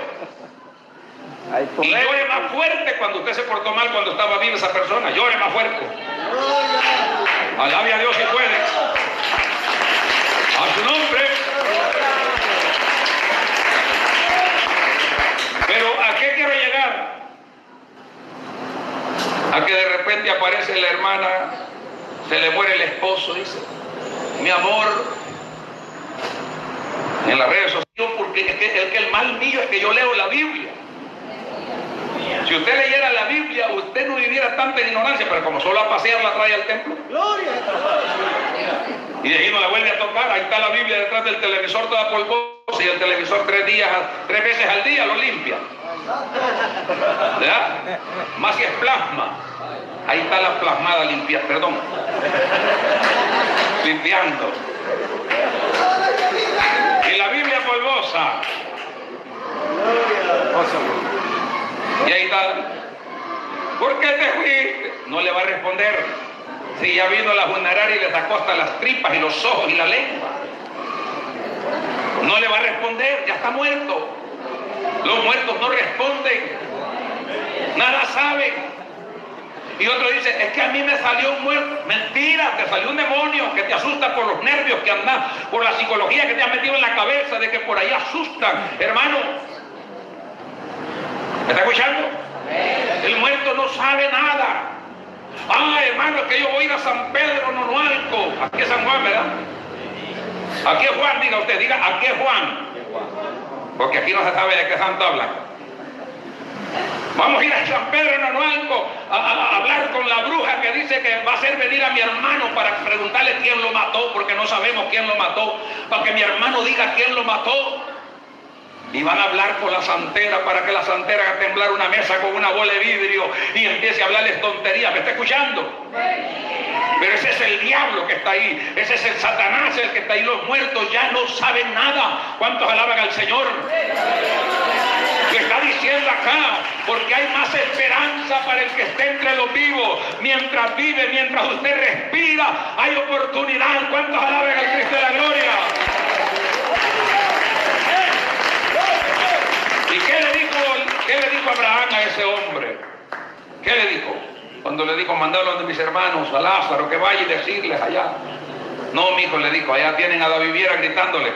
Y llore más fuerte cuando usted se portó mal cuando estaba viva esa persona. Llore más fuerte. Alabe a Dios si puede. A su nombre. Pero ¿a qué quiero llegar? A que de repente aparece la hermana se le muere el esposo, dice, mi amor, en las redes sociales, porque es que, el mal mío es que yo leo la Biblia. Si usted leyera la Biblia, usted no viviera tanta ignorancia, pero como solo a pasear la trae al templo. Y de ahí no la vuelve a tocar, ahí está la Biblia detrás del televisor toda polvosa y el televisor tres días, tres veces al día lo limpia. ¿Verdad? Más si es plasma. Ahí está la plasmada limpia, perdón. Limpiando. Y la Biblia polvosa. Y ahí está. ¿Por qué te fuiste? No le va a responder. Si ya vino la funeraria y le sacó hasta las tripas y los ojos y la lengua. No le va a responder, ya está muerto. Los muertos no responden. Nada saben. Y otro dice, es que a mí me salió un muerto. Mentira, te salió un demonio que te asusta por los nervios que andas, por la psicología que te has metido en la cabeza de que por ahí asustan. Hermano, ¿me está escuchando? El muerto no sabe nada. Ah, hermano, que yo voy a ir a San Pedro Nonualco. Aquí es San Juan, ¿verdad? Aquí es Juan, diga usted, diga, aquí es Juan. Porque aquí no se sabe de qué santo habla. Vamos a ir a San Pedro Nonualco a, a, hablar con la bruja que dice que va a hacer venir a mi hermano para preguntarle quién lo mató, porque no sabemos quién lo mató, para que mi hermano diga quién lo mató. Y van a hablar con la santera para que la santera haga temblar una mesa con una bola de vidrio y empiece a hablarles tonterías. ¿Me está escuchando? Pero ese es el diablo que está ahí. Ese es el Satanás el que está ahí. Los muertos ya no saben nada. ¿Cuántos alaban al Señor? Le está diciendo acá, porque hay más esperanza para el que esté entre los vivos. Mientras vive, mientras usted respira, hay oportunidad. ¿Cuántos alaban al Cristo de la gloria? ¿Y qué le dijo, qué le dijo Abraham a ese hombre? ¿Qué le dijo? Cuando le dijo, mandarlo a mis hermanos, a Lázaro, que vaya y decirles allá. No, mi hijo le dijo, allá tienen a la viviera gritándole.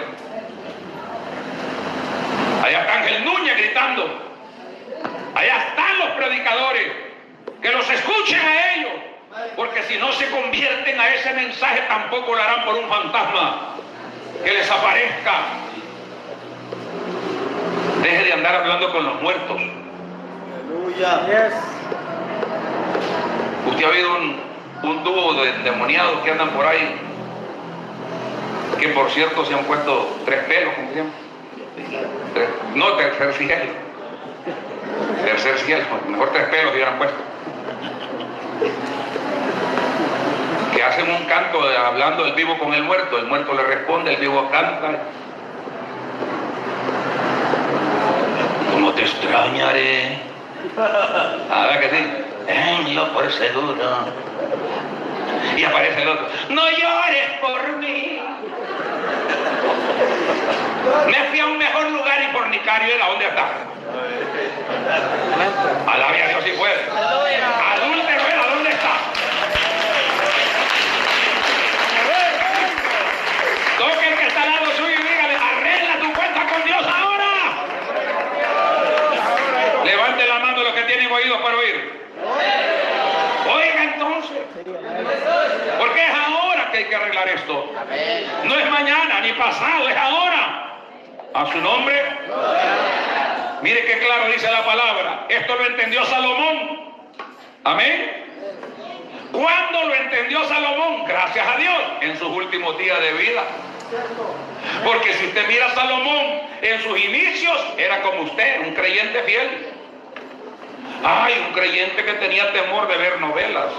Allá está Ángel Núñez gritando. Allá están los predicadores. Que los escuchen a ellos. Porque si no se convierten a ese mensaje, tampoco lo harán por un fantasma que les aparezca. Deje de andar hablando con los muertos. Usted ha habido un, un dúo de demoniados que andan por ahí, que por cierto se han puesto tres pelos, como se no, tercer cielo. Tercer cielo. Mejor tres pelos hubieran puesto. Que hacen un canto hablando el vivo con el muerto. El muerto le responde, el vivo canta. ¿Cómo te extrañaré? (laughs) A ver que sí. En lo por seguro. Y aparece el otro. No llores por mí. Me fui a un mejor lugar y fornicario era donde está. Alabe a Dios si puede. Adúltero era dónde está. Toque el que está al lado suyo y dígale, arregla tu cuenta con Dios ahora. Levante la mano los que tienen oídos para oír. Oiga entonces. Porque es ahora que hay que arreglar esto. No es mañana ni pasado, es ahora. A su nombre. Mire qué claro dice la palabra. Esto lo entendió Salomón. Amén. ¿Cuándo lo entendió Salomón? Gracias a Dios, en sus últimos días de vida. Porque si usted mira a Salomón en sus inicios, era como usted, un creyente fiel. Ay, un creyente que tenía temor de ver novelas,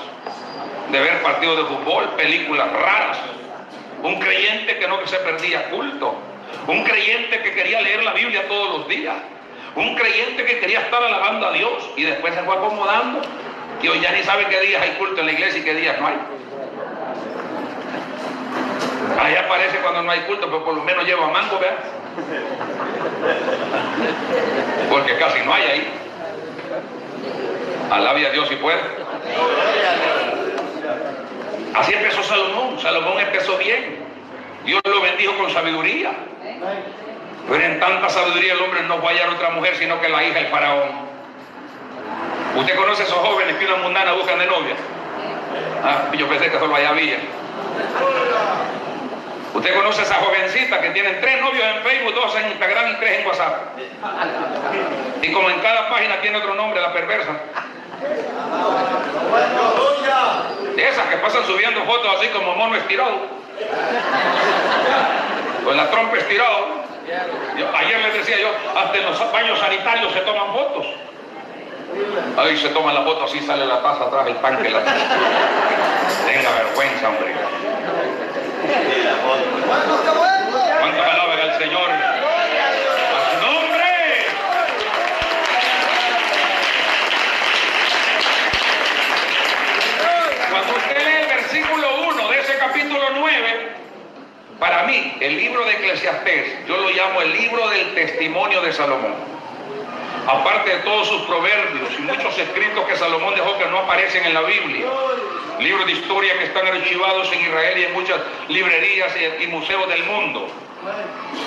de ver partidos de fútbol, películas raras. Un creyente que no se perdía culto. Un creyente que quería leer la Biblia todos los días. Un creyente que quería estar alabando a Dios y después se fue acomodando. Y hoy ya ni sabe qué días hay culto en la iglesia y qué días no hay. Ahí aparece cuando no hay culto, pero por lo menos lleva mango, ¿verdad? Porque casi no hay ahí. Alabe a Dios si puede. Así empezó Salomón. Salomón empezó bien. Dios lo bendijo con sabiduría. Pero en tanta sabiduría el hombre no va a hallar otra mujer sino que la hija del faraón. ¿Usted conoce a esos jóvenes que una mundana buscan de novia? Ah, yo pensé que solo allá había. ¿Usted conoce a esa jovencita que tienen tres novios en Facebook, dos en Instagram y tres en WhatsApp? Y como en cada página tiene otro nombre, la perversa. Esas que pasan subiendo fotos así como mono estirado. Con la trompa estirado. ayer les decía yo, hasta en los baños sanitarios se toman fotos. Ahí se toma la foto, así sale la taza atrás, el pan que la... Tenga vergüenza, hombre. ¿Cuántos alaban al Señor? A su nombre. Cuando usted lee el versículo 1 de ese capítulo 9, para mí, el libro de Eclesiastés, yo lo llamo el libro del testimonio de Salomón aparte de todos sus proverbios y muchos escritos que Salomón dejó que no aparecen en la Biblia, libros de historia que están archivados en Israel y en muchas librerías y, museos del mundo.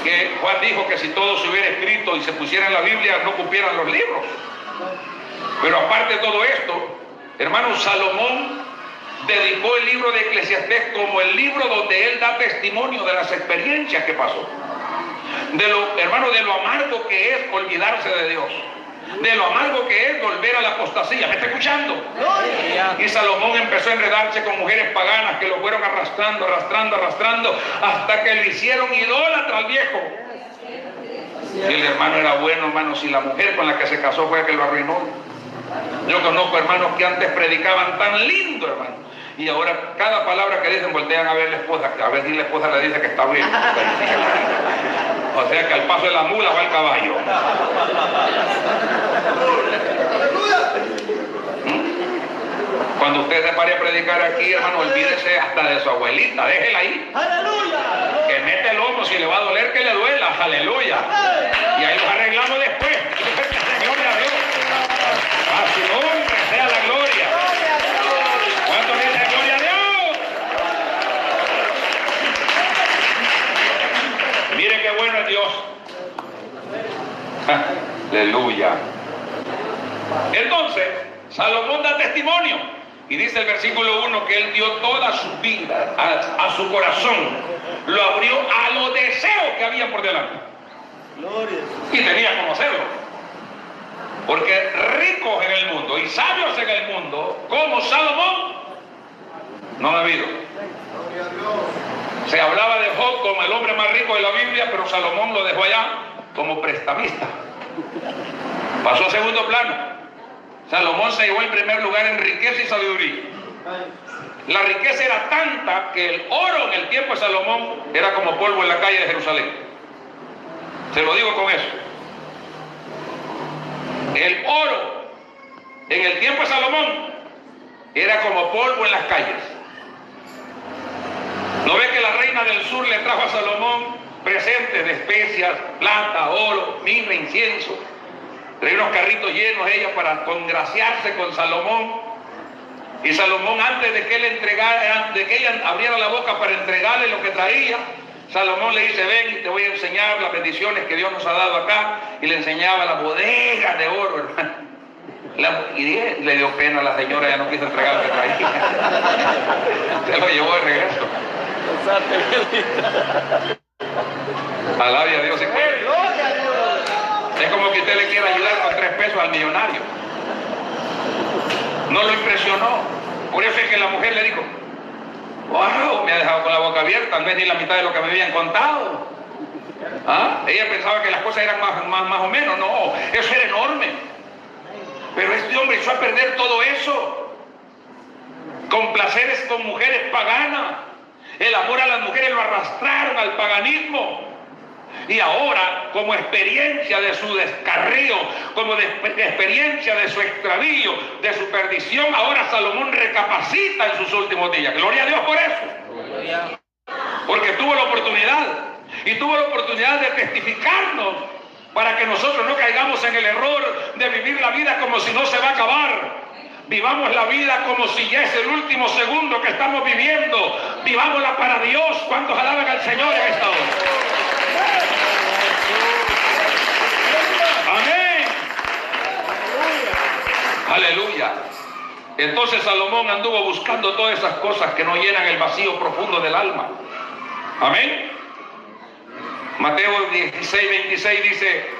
Que Juan dijo que si todo se hubiera escrito y se pusiera en la Biblia no cupieran los libros. Pero aparte de todo esto, hermano Salomón dedicó el libro de Eclesiastés como el libro donde él da testimonio de las experiencias que pasó de lo, hermano, de lo amargo que es olvidarse de Dios. De lo amargo que es volver a la apostasía. ¿Me está escuchando? Y Salomón empezó a enredarse con mujeres paganas que lo fueron arrastrando, arrastrando, arrastrando, hasta que le hicieron idólatra al viejo. Y el hermano era bueno, hermano, si la mujer con la que se casó fue la que lo arruinó. Yo conozco hermanos que antes predicaban tan lindo, hermano y ahora cada palabra que dicen voltean a ver la esposa, a ver si la esposa le dice que está bien. o sea que al paso de la mula va el caballo. ¿Mm? Cuando usted se pare a predicar aquí, hermano, olvídese hasta de su abuelita, déjela ahí. ¡Aleluya! Que mete el hombro, si le va a doler, que le duela, aleluya. Y ahí los arreglamos después. (laughs) Gloria a Dios. A su nombre sea la gloria. qué bueno es Dios. (laughs) Aleluya. Entonces, Salomón da testimonio. Y dice el versículo 1 que él dio toda su vida a, su corazón. Lo abrió a los deseos que había por delante. Y tenía que conocerlo. Porque ricos en el mundo y sabios en el mundo, como Salomón, no ha habido. Se hablaba de Job como el hombre más rico de la Biblia, pero Salomón lo dejó allá como prestamista. Pasó a segundo plano. Salomón se llevó el primer lugar en riqueza y sabiduría. La riqueza era tanta que el oro en el tiempo de Salomón era como polvo en la calle de Jerusalén. Se lo digo con eso. El oro en el tiempo de Salomón era como polvo en las calles. ¿No ve que la reina del sur le trajo a Salomón presentes de especias, plata, oro, mirra, incienso? Traía unos carritos llenos ella para congraciarse con Salomón. Y Salomón, antes de que, él entregara, de que ella abriera la boca para entregarle lo que traía, Salomón le dice, ven te voy a enseñar las bendiciones que Dios nos ha dado acá. Y le enseñaba las bodegas de oro, hermano. y le dio pena a la señora, ya no quiso entregar lo que traía. (laughs) Se lo llevó de regreso. Alabia a Dios. Es como que usted le quiera ayudar con tres pesos al millonario. No lo impresionó. Por eso es que la mujer le dijo, wow, me ha dejado con la boca abierta, al menos ni la mitad de lo que me habían contado. ¿Ah? Ella pensaba que las cosas eran más, más, más o menos, no, eso era enorme. Pero este hombre echó a perder todo eso. Con placeres con mujeres paganas. El amor a las mujeres lo arrastraron al paganismo. Y ahora, como experiencia de su descarrío, como de, de experiencia de su extravío, de su perdición, ahora Salomón recapacita en sus últimos días. Gloria a Dios por eso. Porque tuvo la oportunidad. Y tuvo la oportunidad de testificarnos para que nosotros no caigamos en el error de vivir la vida como si no se va a acabar. Vivamos la vida como si ya es el último segundo que estamos viviendo. Vivámosla para Dios. ¿Cuántos alaban al Señor en esta hora? Amén. Aleluya. Entonces Salomón anduvo buscando todas esas cosas que no llenan el vacío profundo del alma. Amén. Mateo 16, 26 dice,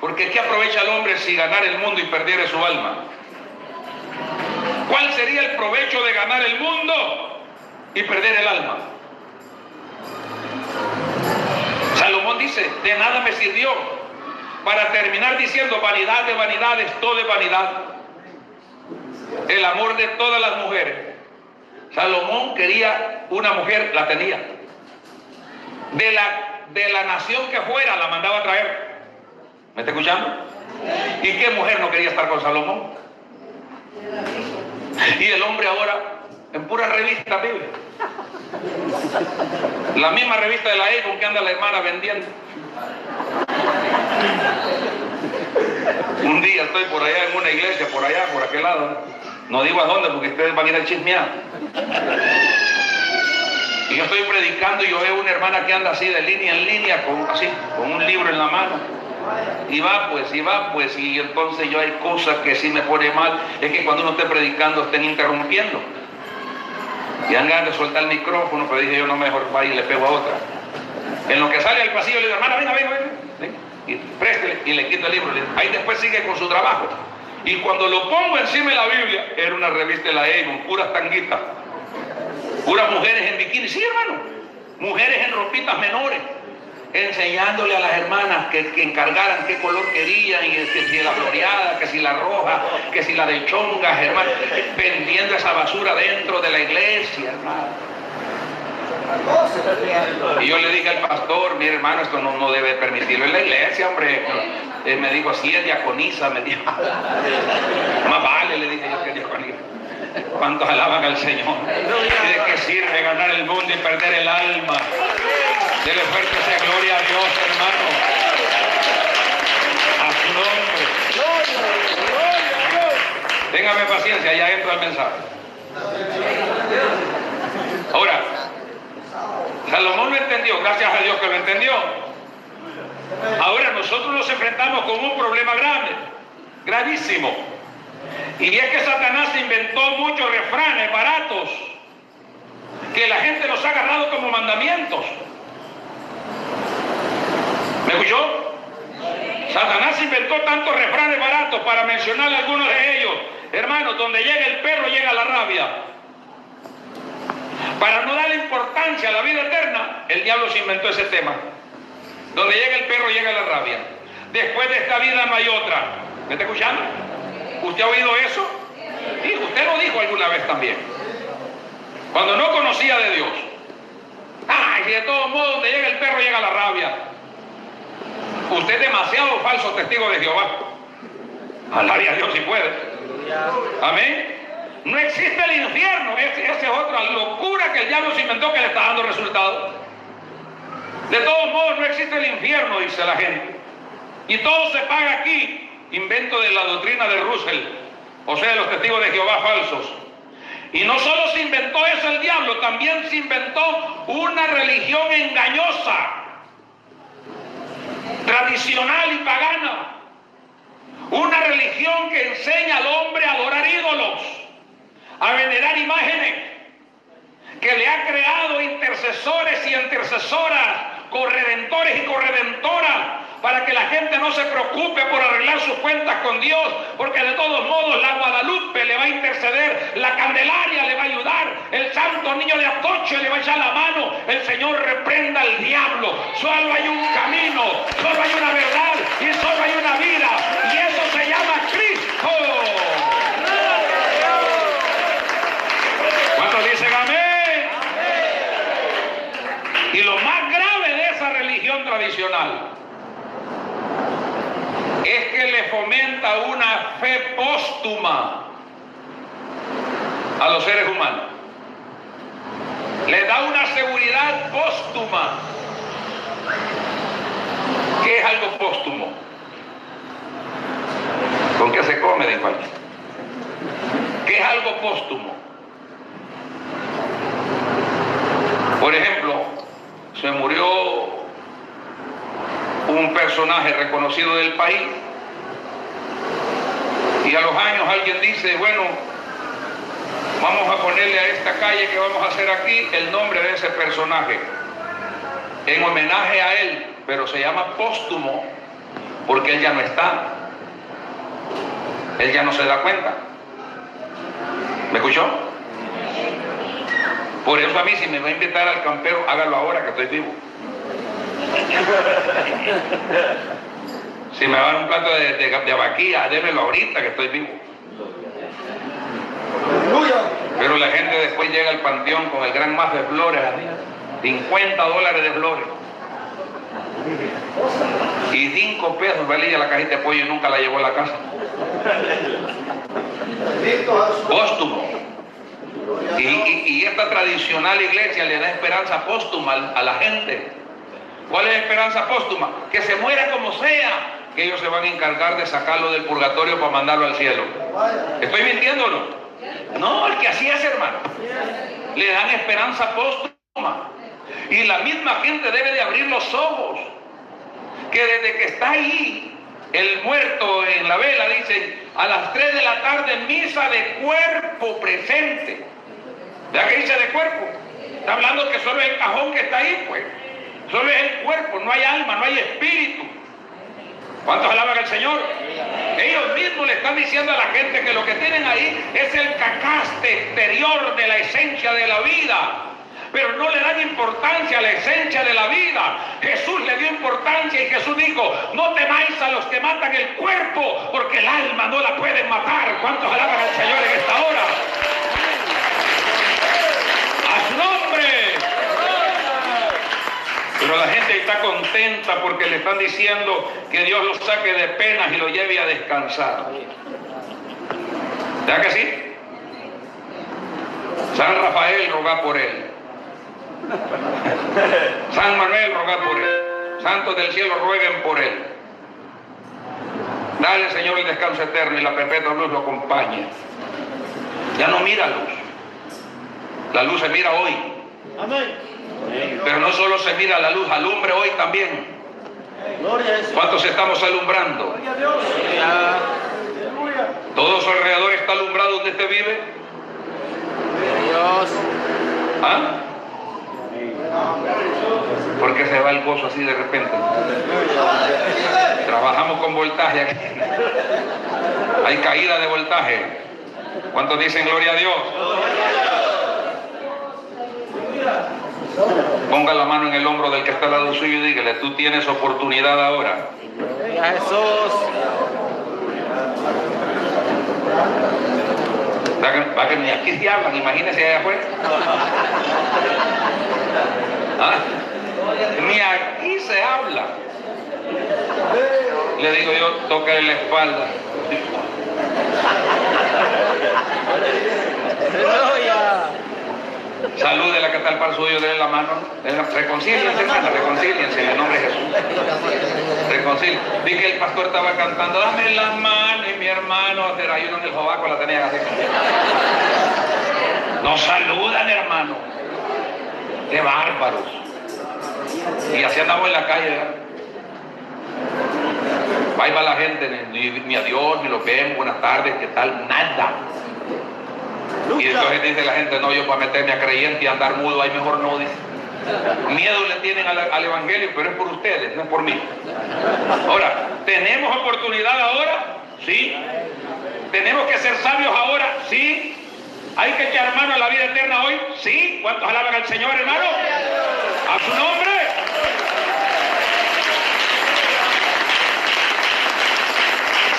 porque ¿qué aprovecha el hombre si ganar el mundo y perdiere su alma? ¿Cuál sería el provecho de ganar el mundo y perder el alma? Salomón dice, de nada me sirvió para terminar diciendo vanidad de vanidades, todo es vanidad. El amor de todas las mujeres. Salomón quería una mujer, la tenía. De la, de la nación que fuera la mandaba a traer. ¿Me está escuchando? ¿Y qué mujer no quería estar con Salomón? Y el hombre ahora en pura revista vive. La misma revista de la Avon que anda la hermana vendiendo. Un día estoy por allá en una iglesia, por allá, por aquel lado. No digo a dónde porque ustedes van a ir a chismear. Y yo estoy predicando y yo veo una hermana que anda así de línea en línea, con, un libro en la mano. Y va pues, y va pues, y entonces yo hay cosas que sí me pone mal, es que cuando uno esté predicando estén interrumpiendo. Y dan ganas de soltar el micrófono, pero dije yo no mejor va y le pego a otra. En lo que sale al pasillo le digo, hermana, venga, venga, venga, y préstele, y le quito el libro. Ahí después sigue con su trabajo. Y cuando lo pongo encima de la Biblia, era una revista de la Avon, puras tanguitas, puras mujeres en bikini, sí hermano, mujeres en ropitas menores, enseñándole a las hermanas que, que encargaran qué color querían, y que si la floreada, que si la roja, que si la de chongas, hermano, vendiendo esa basura dentro de la iglesia, hermano. Y yo le dije al pastor, mi hermano, esto no, no debe permitirlo en la iglesia, hombre. Él me dijo, así es diaconisa, me dijo. (laughs) Más vale, le dije yo que diaconisa. ¿Cuántos alaban al Señor? ¿Y de qué sirve ganar el mundo y perder el alma? Dele fuerte esa gloria a Dios, hermano. A su nombre. Téngame paciencia, ya entro al mensaje. Ahora, Salomón lo entendió, gracias a Dios que lo entendió. Ahora nosotros nos enfrentamos con un problema grave, gravísimo. Y es que Satanás inventó muchos refranes baratos que la gente los ha agarrado como mandamientos. ¿Me escuchó? Satanás inventó tantos refranes baratos para mencionar algunos de ellos. Hermanos, donde llega el perro llega la rabia. Para no darle importancia a la vida eterna, el diablo se inventó ese tema. Donde llega el perro llega la rabia. Después de esta vida no hay otra. ¿Me está escuchando? ¿Usted ha oído eso? Sí, usted lo dijo alguna vez también. Cuando no conocía de Dios. Ay, y de todos modos, donde llega el perro llega la rabia. Usted es demasiado falso testigo de Jehová. Alabe a Dios si puede. Amén. No existe el infierno. Esa es otra locura que el diablo se inventó que le está dando resultados. De todos modos, no existe el infierno, dice la gente. Y todo se paga aquí. Invento de la doctrina de Russell, o sea, de los testigos de Jehová falsos. Y no solo se inventó eso el diablo, también se inventó una religión engañosa, tradicional y pagana. Una religión que enseña al hombre a adorar ídolos, a venerar imágenes, que le ha creado intercesores y intercesoras corredentores y corredentoras para que la gente no se preocupe por arreglar sus cuentas con Dios, porque de todos modos la Guadalupe le va a interceder, la Candelaria le va a ayudar, el Santo Niño de Atoche le va a echar la mano, el Señor reprenda al diablo. Solo hay un camino, solo hay una verdad y solo hay una vida, y eso se llama Cristo. ¿Cuántos dicen amén? Y lo más grave de esa religión es que le fomenta una fe póstuma a los seres humanos. Le da una seguridad póstuma. ¿Qué es algo póstumo? ¿Con qué se come, de igual? ¿Qué es algo póstumo? Por ejemplo, se murió un personaje reconocido del país y a los años alguien dice, bueno, vamos a ponerle a esta calle que vamos a hacer aquí el nombre de ese personaje en homenaje a él, pero se llama póstumo porque él ya no está. Él ya no se da cuenta. ¿Me escuchó? Por eso a mí si me va a invitar al campero, hágalo ahora que estoy vivo. Si me va a dar un plato de, de, de abaquía, démelo ahorita que estoy vivo. Pero la gente después llega al panteón con el gran más de flores, 50 dólares de flores. Y 5 pesos valía la cajita de pollo y nunca la llevó a la casa. Póstumo. Y, y, y, esta tradicional iglesia le da esperanza póstuma a la gente. ¿Cuál es esperanza póstuma? Que se muera como sea, que ellos se van a encargar de sacarlo del purgatorio para mandarlo al cielo. ¿Estoy mintiendo o no? No, el que así es, hermano. Le dan esperanza póstuma. Y la misma gente debe de abrir los ojos. Que desde que está ahí, el muerto en la vela, dicen, a las 3 de la tarde, misa de cuerpo presente. ¿Ya que dice de cuerpo? Está hablando que solo el cajón que está ahí, pues. Solo es el cuerpo, no hay alma, no hay espíritu. ¿Cuántos alaban al Señor? Ellos mismos le están diciendo a la gente que lo que tienen ahí es el cacaste exterior de la esencia de la vida. Pero no le dan importancia a la esencia de la vida. Jesús le dio importancia y Jesús dijo, no temáis a los que matan el cuerpo, porque el alma no la pueden matar. ¿Cuántos alaban al Señor en esta hora? A su nombre. Pero la gente está contenta porque le están diciendo que Dios lo saque de penas y lo lleve a descansar. ¿Verdad que sí? San Rafael roga por él. San Manuel roga por él. Santos del cielo rueguen por él. Dale, Señor, el descanso eterno y la perpetua luz lo acompañe. Ya no mira luz. La luz se mira hoy. Amén. Pero no solo se mira la luz, alumbre hoy también. ¿Cuántos estamos alumbrando? Gloria a Dios. Aleluya. ¿Todo su alrededor está alumbrado donde usted vive? Dios. ¿Ah? ¿Por qué se va el gozo así de repente? Trabajamos con voltaje aquí. Hay caída de voltaje. ¿Cuántos dicen gloria a Dios? Ponga la mano en el hombro del que está al lado suyo y dígale, tú tienes oportunidad ahora. Jesús. Va que, va que ni aquí se hablan, imagínese allá afuera. ¿Ah? Ni aquí se habla. Le digo yo, toca en la espalda. Aleluya. Salude la que está al par suyo, denle la mano. Reconcíliense, hermana, reconcíliense en el nombre de Jesús. Reconcilien. Vi que el pastor estaba cantando, dame la mano y mi hermano, pero hay uno en el jovaco la tenía así. Nos saludan, hermano. Qué bárbaros. Y así andamos en la calle. Ahí va la gente, ni, ni adiós, ni lo vemos, buenas tardes, ¿qué tal? Nada. Y entonces dice la gente, no, yo para meterme a creyente y andar mudo, ahí mejor no, dice. Miedo le tienen al, al Evangelio, pero es por ustedes, no es por mí. Ahora, ¿tenemos oportunidad ahora? Sí. ¿Tenemos que ser sabios ahora? Sí. ¿Hay que echar mano a la vida eterna hoy? Sí. ¿Cuántos alaban al Señor, hermano? A su nombre.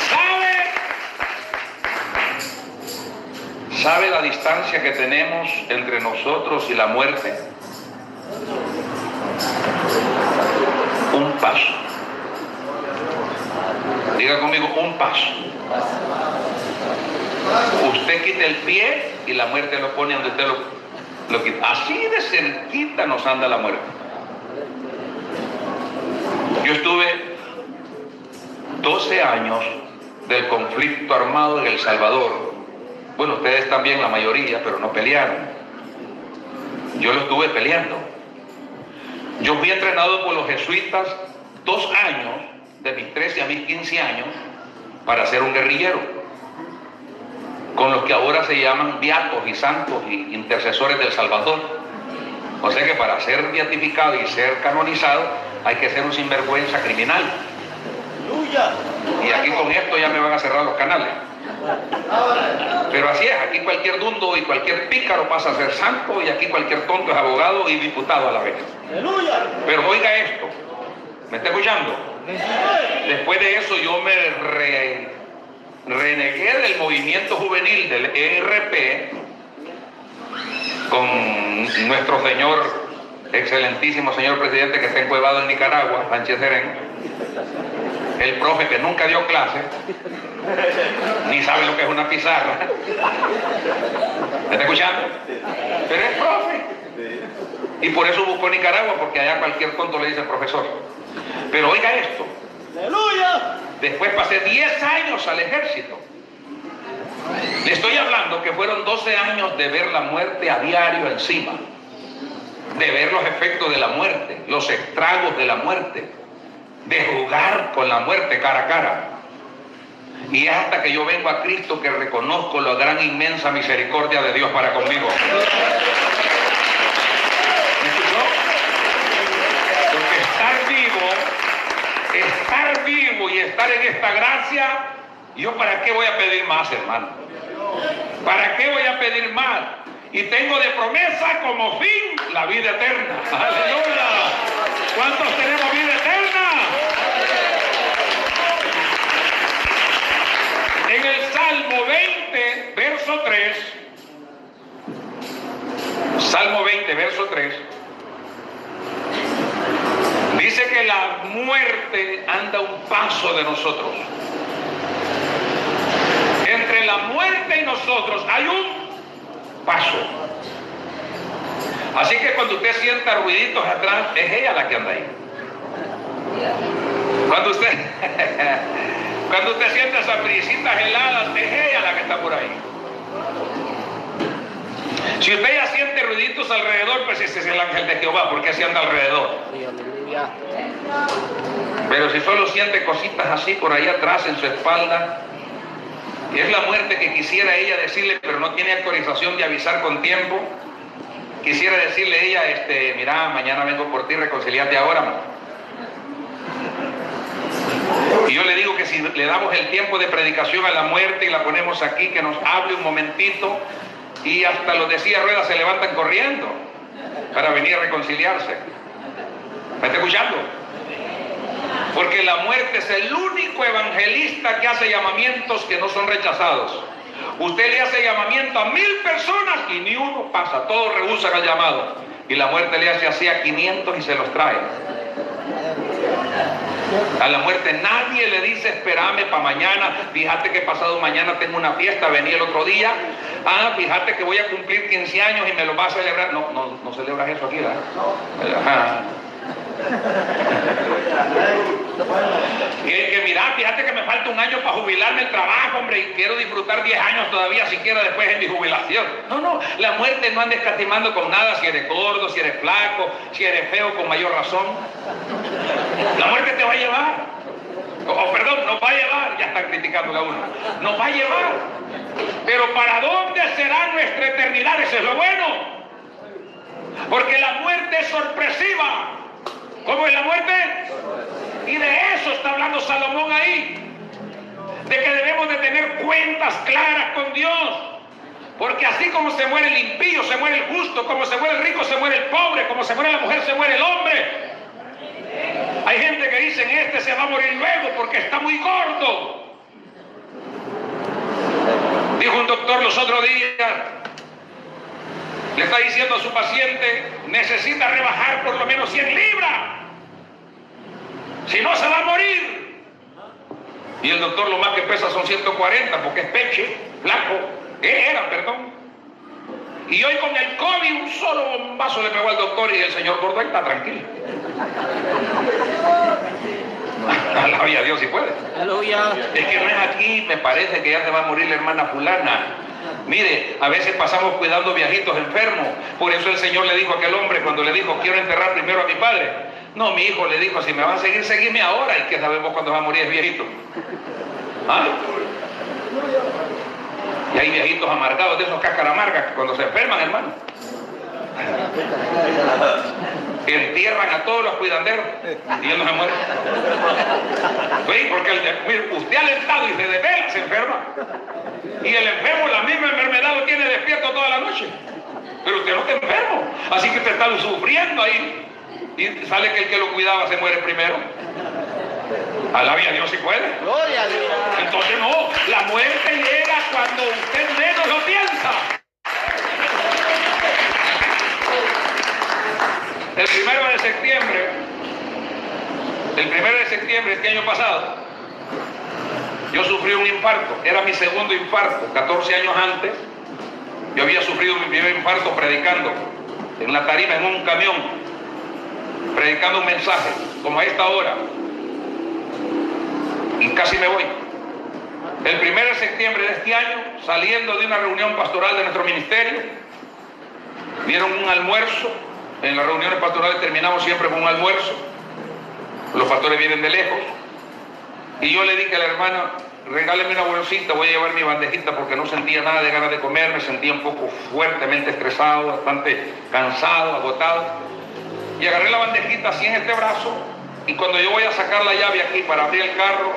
¿Sabe? ¿Sabe la distancia que tenemos entre nosotros y la muerte? Un paso. Diga conmigo, un paso. Usted quita el pie y la muerte lo pone donde usted lo, quita. Así de cerquita nos anda la muerte. Yo estuve 12 años del conflicto armado en El Salvador. Bueno, ustedes también, la mayoría, pero no pelearon. Yo lo estuve peleando. Yo fui entrenado por los jesuitas dos años, de mis 13 a mis 15 años, para ser un guerrillero. Con los que ahora se llaman beatos y santos y intercesores del Salvador. O sea que para ser beatificado y ser canonizado hay que ser un sinvergüenza criminal. Y aquí con esto ya me van a cerrar los canales. Pero así es, aquí cualquier dundo y cualquier pícaro pasa a ser santo y aquí cualquier tonto es abogado y diputado a la vez. Pero oiga esto, ¿me está escuchando? Después de eso yo me re- renegué del movimiento juvenil del ERP con nuestro señor, excelentísimo señor presidente que está encuevado en Nicaragua, Sánchez Serén, el profe que nunca dio clase, ni sabe lo que es una pizarra. ¿Me está escuchando? Pero es profe. Y por eso buscó Nicaragua, porque allá cualquier tonto le dice profesor. Pero oiga esto, después pasé 10 años al ejército. Le estoy hablando que fueron 12 años de ver la muerte a diario encima, de ver los efectos de la muerte, los estragos de la muerte, de jugar con la muerte cara a cara. Y hasta que yo vengo a Cristo que reconozco la gran inmensa misericordia de Dios para conmigo. Porque estar vivo, estar vivo y estar en esta gracia, yo para qué voy a pedir más, hermano. ¿Para qué voy a pedir más? Y tengo de promesa como fin la vida eterna. Aleluya. ¿Cuántos tenemos vida eterna? En el Salmo 20, verso 3, Salmo 20, verso 3, dice que la muerte anda un paso de nosotros. Entre la muerte y nosotros hay un paso. Así que cuando usted sienta ruiditos atrás, es ella la que anda ahí. Cuando usted, (laughs) cuando usted siente esas brisitas heladas, es ella la que está por ahí. Si usted ya siente ruiditos alrededor, pues ese es el ángel de Jehová, porque así anda alrededor. Pero si solo siente cositas así por ahí atrás en su espalda, es la muerte que quisiera ella decirle, pero no tiene autorización de avisar con tiempo, quisiera decirle ella, este, mira, mañana vengo por ti, reconciliate ahora. Y yo le digo que si le damos el tiempo de predicación a la muerte y la ponemos aquí, que nos hable un momentito, y hasta los de silla ruedas se levantan corriendo para venir a reconciliarse. ¿Me está escuchando? Porque la muerte es el único evangelista que hace llamamientos que no son rechazados. Usted le hace llamamiento a mil personas y ni uno pasa, todos rehusan el llamado. Y la muerte le hace así a 500 y se los trae. A la muerte nadie le dice, espérame para mañana, fíjate que pasado mañana tengo una fiesta, vení el otro día, ah, fíjate que voy a cumplir 15 años y me lo vas a celebrar. No, no, no celebras eso aquí, ¿verdad? Ajá. Que, que fíjate que me falta un año para jubilarme el trabajo, hombre, y quiero disfrutar 10 años todavía siquiera después de mi jubilación. No, no, la muerte no anda escatimando con nada si eres gordo, si eres flaco, si eres feo, con mayor razón. La muerte te va a llevar. O, o, perdón, nos va a llevar, ya están criticando a uno. Nos va a llevar. Pero ¿para dónde será nuestra eternidad? Eso es lo bueno. Porque la muerte es sorpresiva. ¿Cómo es la muerte? Y de eso está hablando Salomón ahí. De que debemos de tener cuentas claras con Dios. Porque así como se muere el impío, se muere el justo, como se muere el rico, se muere el pobre, como se muere la mujer, se muere el hombre. Hay gente que dicen, este se va a morir luego porque está muy gordo. Dijo un doctor los otros días, le está diciendo a su paciente, necesita rebajar por lo menos 100 libras. Si no, se va a morir. Y el doctor lo más que pesa son 140 porque es peche, blanco. Era, perdón. Y hoy con el COVID un solo bombazo le pegó al doctor y el señor Gordon está tranquilo. Alabia (laughs) a Dios si puede. Es que no es aquí, me parece que ya se va a morir la hermana fulana. Mire, a veces pasamos cuidando viejitos enfermos. Por eso el Señor le dijo a aquel hombre cuando le dijo, quiero enterrar primero a mi padre. No, mi hijo le dijo, si me van a seguir, seguime ahora. Y que sabemos cuándo va a morir el viejito. ¿Ah? Y hay viejitos amargados de esos cáscaras amargas que cuando se enferman, hermano, entierran a todos los cuidanderos y él no se muere. ¿Sí? Porque el de- usted alentado y se desvela, se enferma. Y el enfermo la misma enfermedad lo tiene despierto toda la noche. Pero usted no está enfermo. Así que usted está sufriendo ahí. Y sale que el que lo cuidaba se muere primero. Alabia a Dios si puede. Gloria a Dios. Entonces no, la muerte llega cuando usted menos lo piensa. El primero de septiembre, el primero de septiembre este año pasado, yo sufrí un infarto. Era mi segundo infarto, 14 años antes. Yo había sufrido mi primer infarto predicando en la tarima, en un camión, predicando un mensaje, como a esta hora y casi me voy. El 1 de septiembre de este año, saliendo de una reunión pastoral de nuestro ministerio, dieron un almuerzo. En las reuniones pastorales terminamos siempre con un almuerzo. Los pastores vienen de lejos. Y yo le dije a la hermana, regáleme una bolsita, voy a llevar mi bandejita porque no sentía nada de ganas de comer, me sentía un poco fuertemente estresado, bastante cansado, agotado. Y agarré la bandejita así en este brazo y cuando yo voy a sacar la llave aquí para abrir el carro,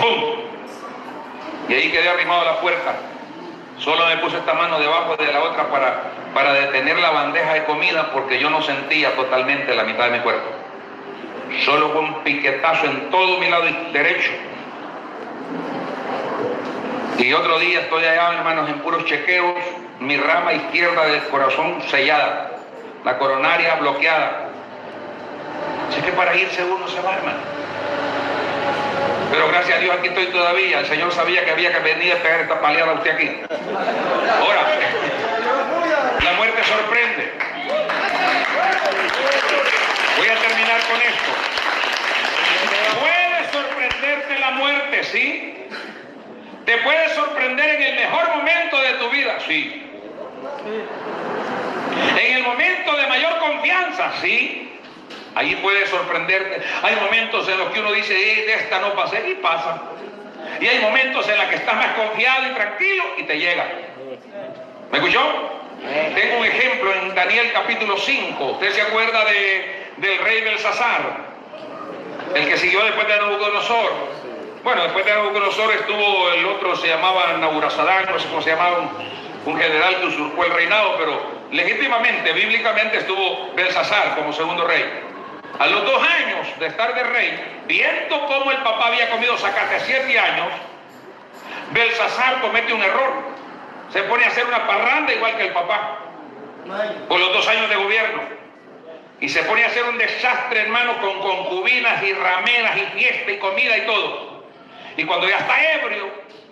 ¡pum! Y ahí quedé arrimado a la puerta. Solo me puse esta mano debajo de la otra para, para detener la bandeja de comida porque yo no sentía totalmente la mitad de mi cuerpo. Solo fue un piquetazo en todo mi lado derecho. Y otro día estoy allá, hermanos, en puros chequeos, mi rama izquierda del corazón sellada, la coronaria bloqueada. Así que para irse uno se va, hermano. Pero gracias a Dios aquí estoy todavía. El Señor sabía que había que venir a pegar esta paleada a usted aquí. Ahora, la muerte sorprende. Voy a terminar con esto. Puede sorprenderte la muerte, ¿sí? Te puede sorprender en el mejor momento de tu vida, sí. En el momento de mayor confianza, sí. Ahí puede sorprenderte. Hay momentos en los que uno dice, "Eh, de esta no pasé y pasa. Y hay momentos en los que estás más confiado y tranquilo y te llega. ¿Me escuchó? Tengo un ejemplo en Daniel capítulo 5. ¿Usted se acuerda de, del rey Belsasar? El que siguió después de Nabucodonosor. Bueno, después de Nabucodonosor estuvo el otro, se llamaba Naburazadán, no sé cómo se llamaba, un, un general que usurpó el reinado, pero legítimamente, bíblicamente estuvo Belsasar como segundo rey. A los dos años de estar de rey, viendo cómo el papá había comido zacate siete años, Belsasar comete un error. Se pone a hacer una parranda igual que el papá, por los dos años de gobierno. Y se pone a hacer un desastre, hermano, con concubinas y rameras y fiesta y comida y todo. Y cuando ya está ebrio,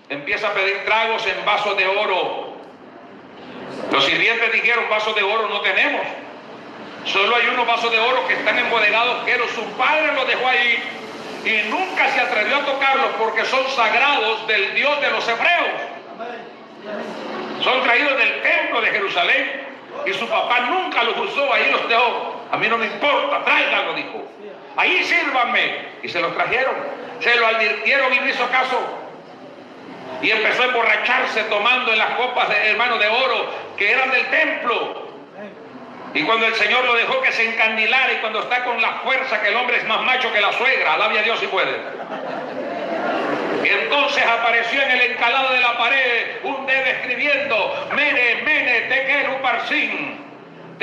empieza a pedir tragos en vasos de oro. Los sirvientes dijeron, vasos de oro no tenemos. Solo hay unos vasos de oro que están embodegados, pero su padre los dejó ahí y nunca se atrevió a tocarlos porque son sagrados del Dios de los hebreos. Son traídos del templo de Jerusalén y su papá nunca los usó, ahí los dejó. A mí no me importa, tráiganlo, dijo. Ahí sírvanme. Y se los trajeron. Se lo advirtieron y no hizo caso. Y empezó a emborracharse tomando en las copas de hermano de oro que eran del templo. Y cuando el Señor lo dejó que se encandilara y cuando está con la fuerza que el hombre es más macho que la suegra, alabia a Dios si puede. Entonces apareció en el encalado de la pared un dedo escribiendo, Mene, Mene, Tequeru, Parsin.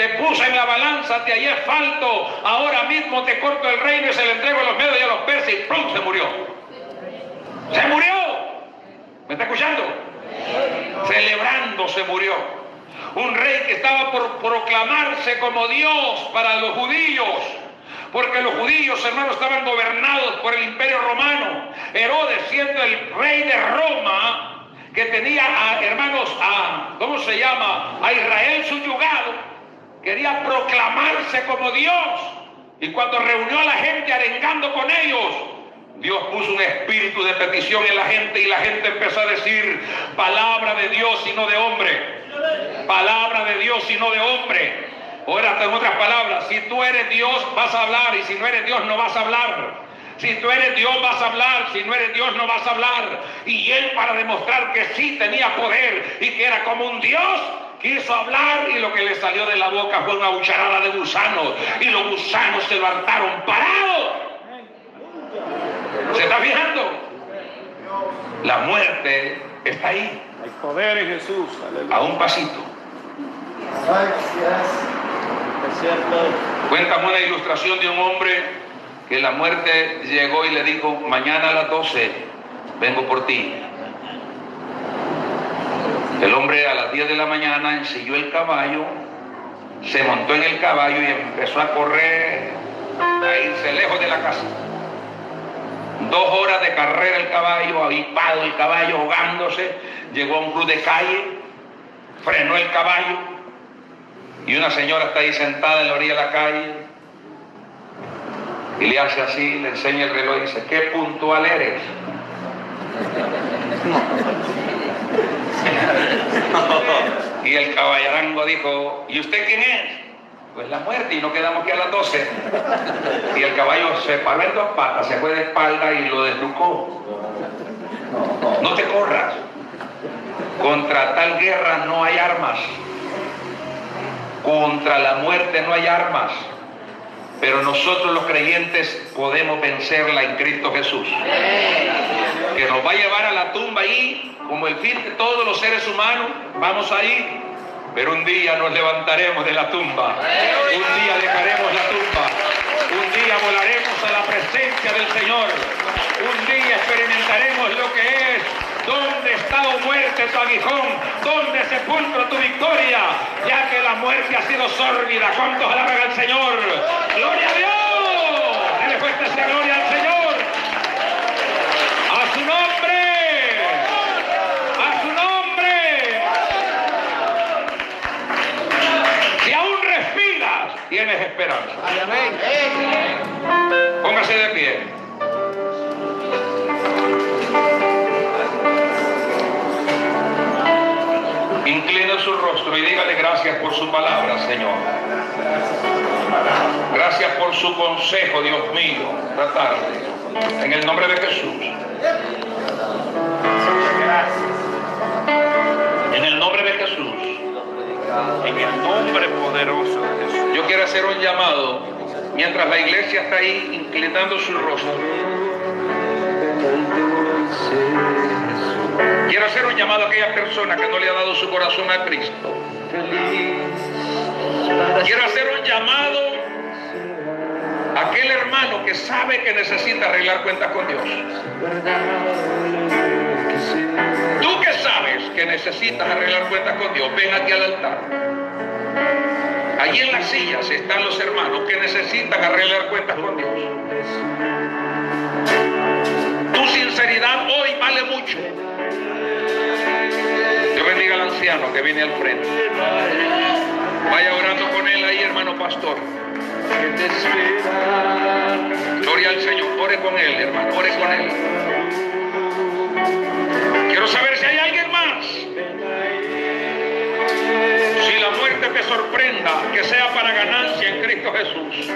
Te puse en la balanza, te hallé falto, ahora mismo te corto el reino y se le entrego a los medios y a los persas y ¡pum! se murió. ¡Se murió! ¿Me está escuchando? Celebrando se murió. Un rey que estaba por proclamarse como Dios para los judíos porque los judíos, hermanos, estaban gobernados por el imperio romano. Herodes, siendo el rey de Roma, que tenía, a, hermanos, a, ¿cómo se llama? A Israel subyugado, quería proclamarse como Dios. Y cuando reunió a la gente arengando con ellos, Dios puso un espíritu de petición en la gente y la gente empezó a decir palabra de Dios y no de hombre. Palabra de Dios y no de hombre. Ahora, en otras palabras, si tú eres Dios vas a hablar y si no eres Dios no vas a hablar. Si tú eres Dios vas a hablar, si no eres Dios no vas a hablar. Y él para demostrar que sí tenía poder y que era como un Dios, quiso hablar y lo que le salió de la boca fue una cucharada de gusanos. Y los gusanos se levantaron parados. ¿Se está fijando? La muerte está ahí. Hay poder en Jesús. A un pasito. Cuéntame una ilustración de un hombre que la muerte llegó y le dijo, mañana a las 12 vengo por ti. El hombre a las 10 de la mañana ensilló el caballo, se montó en el caballo y empezó a correr, a irse lejos de la casa. Dos horas de carrera el caballo, avipado el caballo, ahogándose, llegó a un club de calle, frenó el caballo, y una señora está ahí sentada en la orilla de la calle y le hace así, le enseña el reloj y dice, qué puntual eres. (laughs) (laughs) y el caballarango dijo, ¿y usted quién es? Pues la muerte y no quedamos que a las 12. Y el caballo se paró en dos patas, se fue de espalda y lo desnucó. No te corras. Contra tal guerra no hay armas. Contra la muerte no hay armas. Pero nosotros los creyentes podemos vencerla en Cristo Jesús. Va a llevar a la tumba ahí, como el fin de todos los seres humanos, vamos ahí. Pero un día nos levantaremos de la tumba. Un día dejaremos la tumba. Un día volaremos a la presencia del Señor. Un día experimentaremos lo que es ¿Dónde está, o muerte, tu aguijón? ¿Dónde sepulcro tu victoria? Ya que la muerte ha sido sórdida. ¿Cuántos alaban al Señor? ¡Gloria a Dios! Dele fuerte gloria al Señor. ¡A su nombre! ¡A su nombre! Si aún respiras, tienes esperanza. Póngase de pie. Inclina su rostro y dígale gracias por su palabra, Señor. Gracias por su consejo, Dios mío, tratarle. En el nombre de Jesús. En el nombre poderoso de Jesús. Yo quiero hacer un llamado mientras la iglesia está ahí inclinando su rostro. Quiero hacer un llamado a aquella persona que no le ha dado su corazón a Cristo. Quiero hacer un llamado a aquel hermano que sabe que necesita arreglar cuentas con Dios. Sabes que necesitas arreglar cuentas con Dios, ven aquí al altar. Allí en las sillas están los hermanos que necesitan arreglar cuentas con Dios. Tu sinceridad hoy vale mucho. Dios bendiga al anciano que viene al frente. Vaya orando con él ahí, hermano pastor. Gloria al Señor. Ore con él, hermano. Ore con él. Quiero saber si hay la muerte te sorprenda, que sea para ganancia en Cristo Jesús.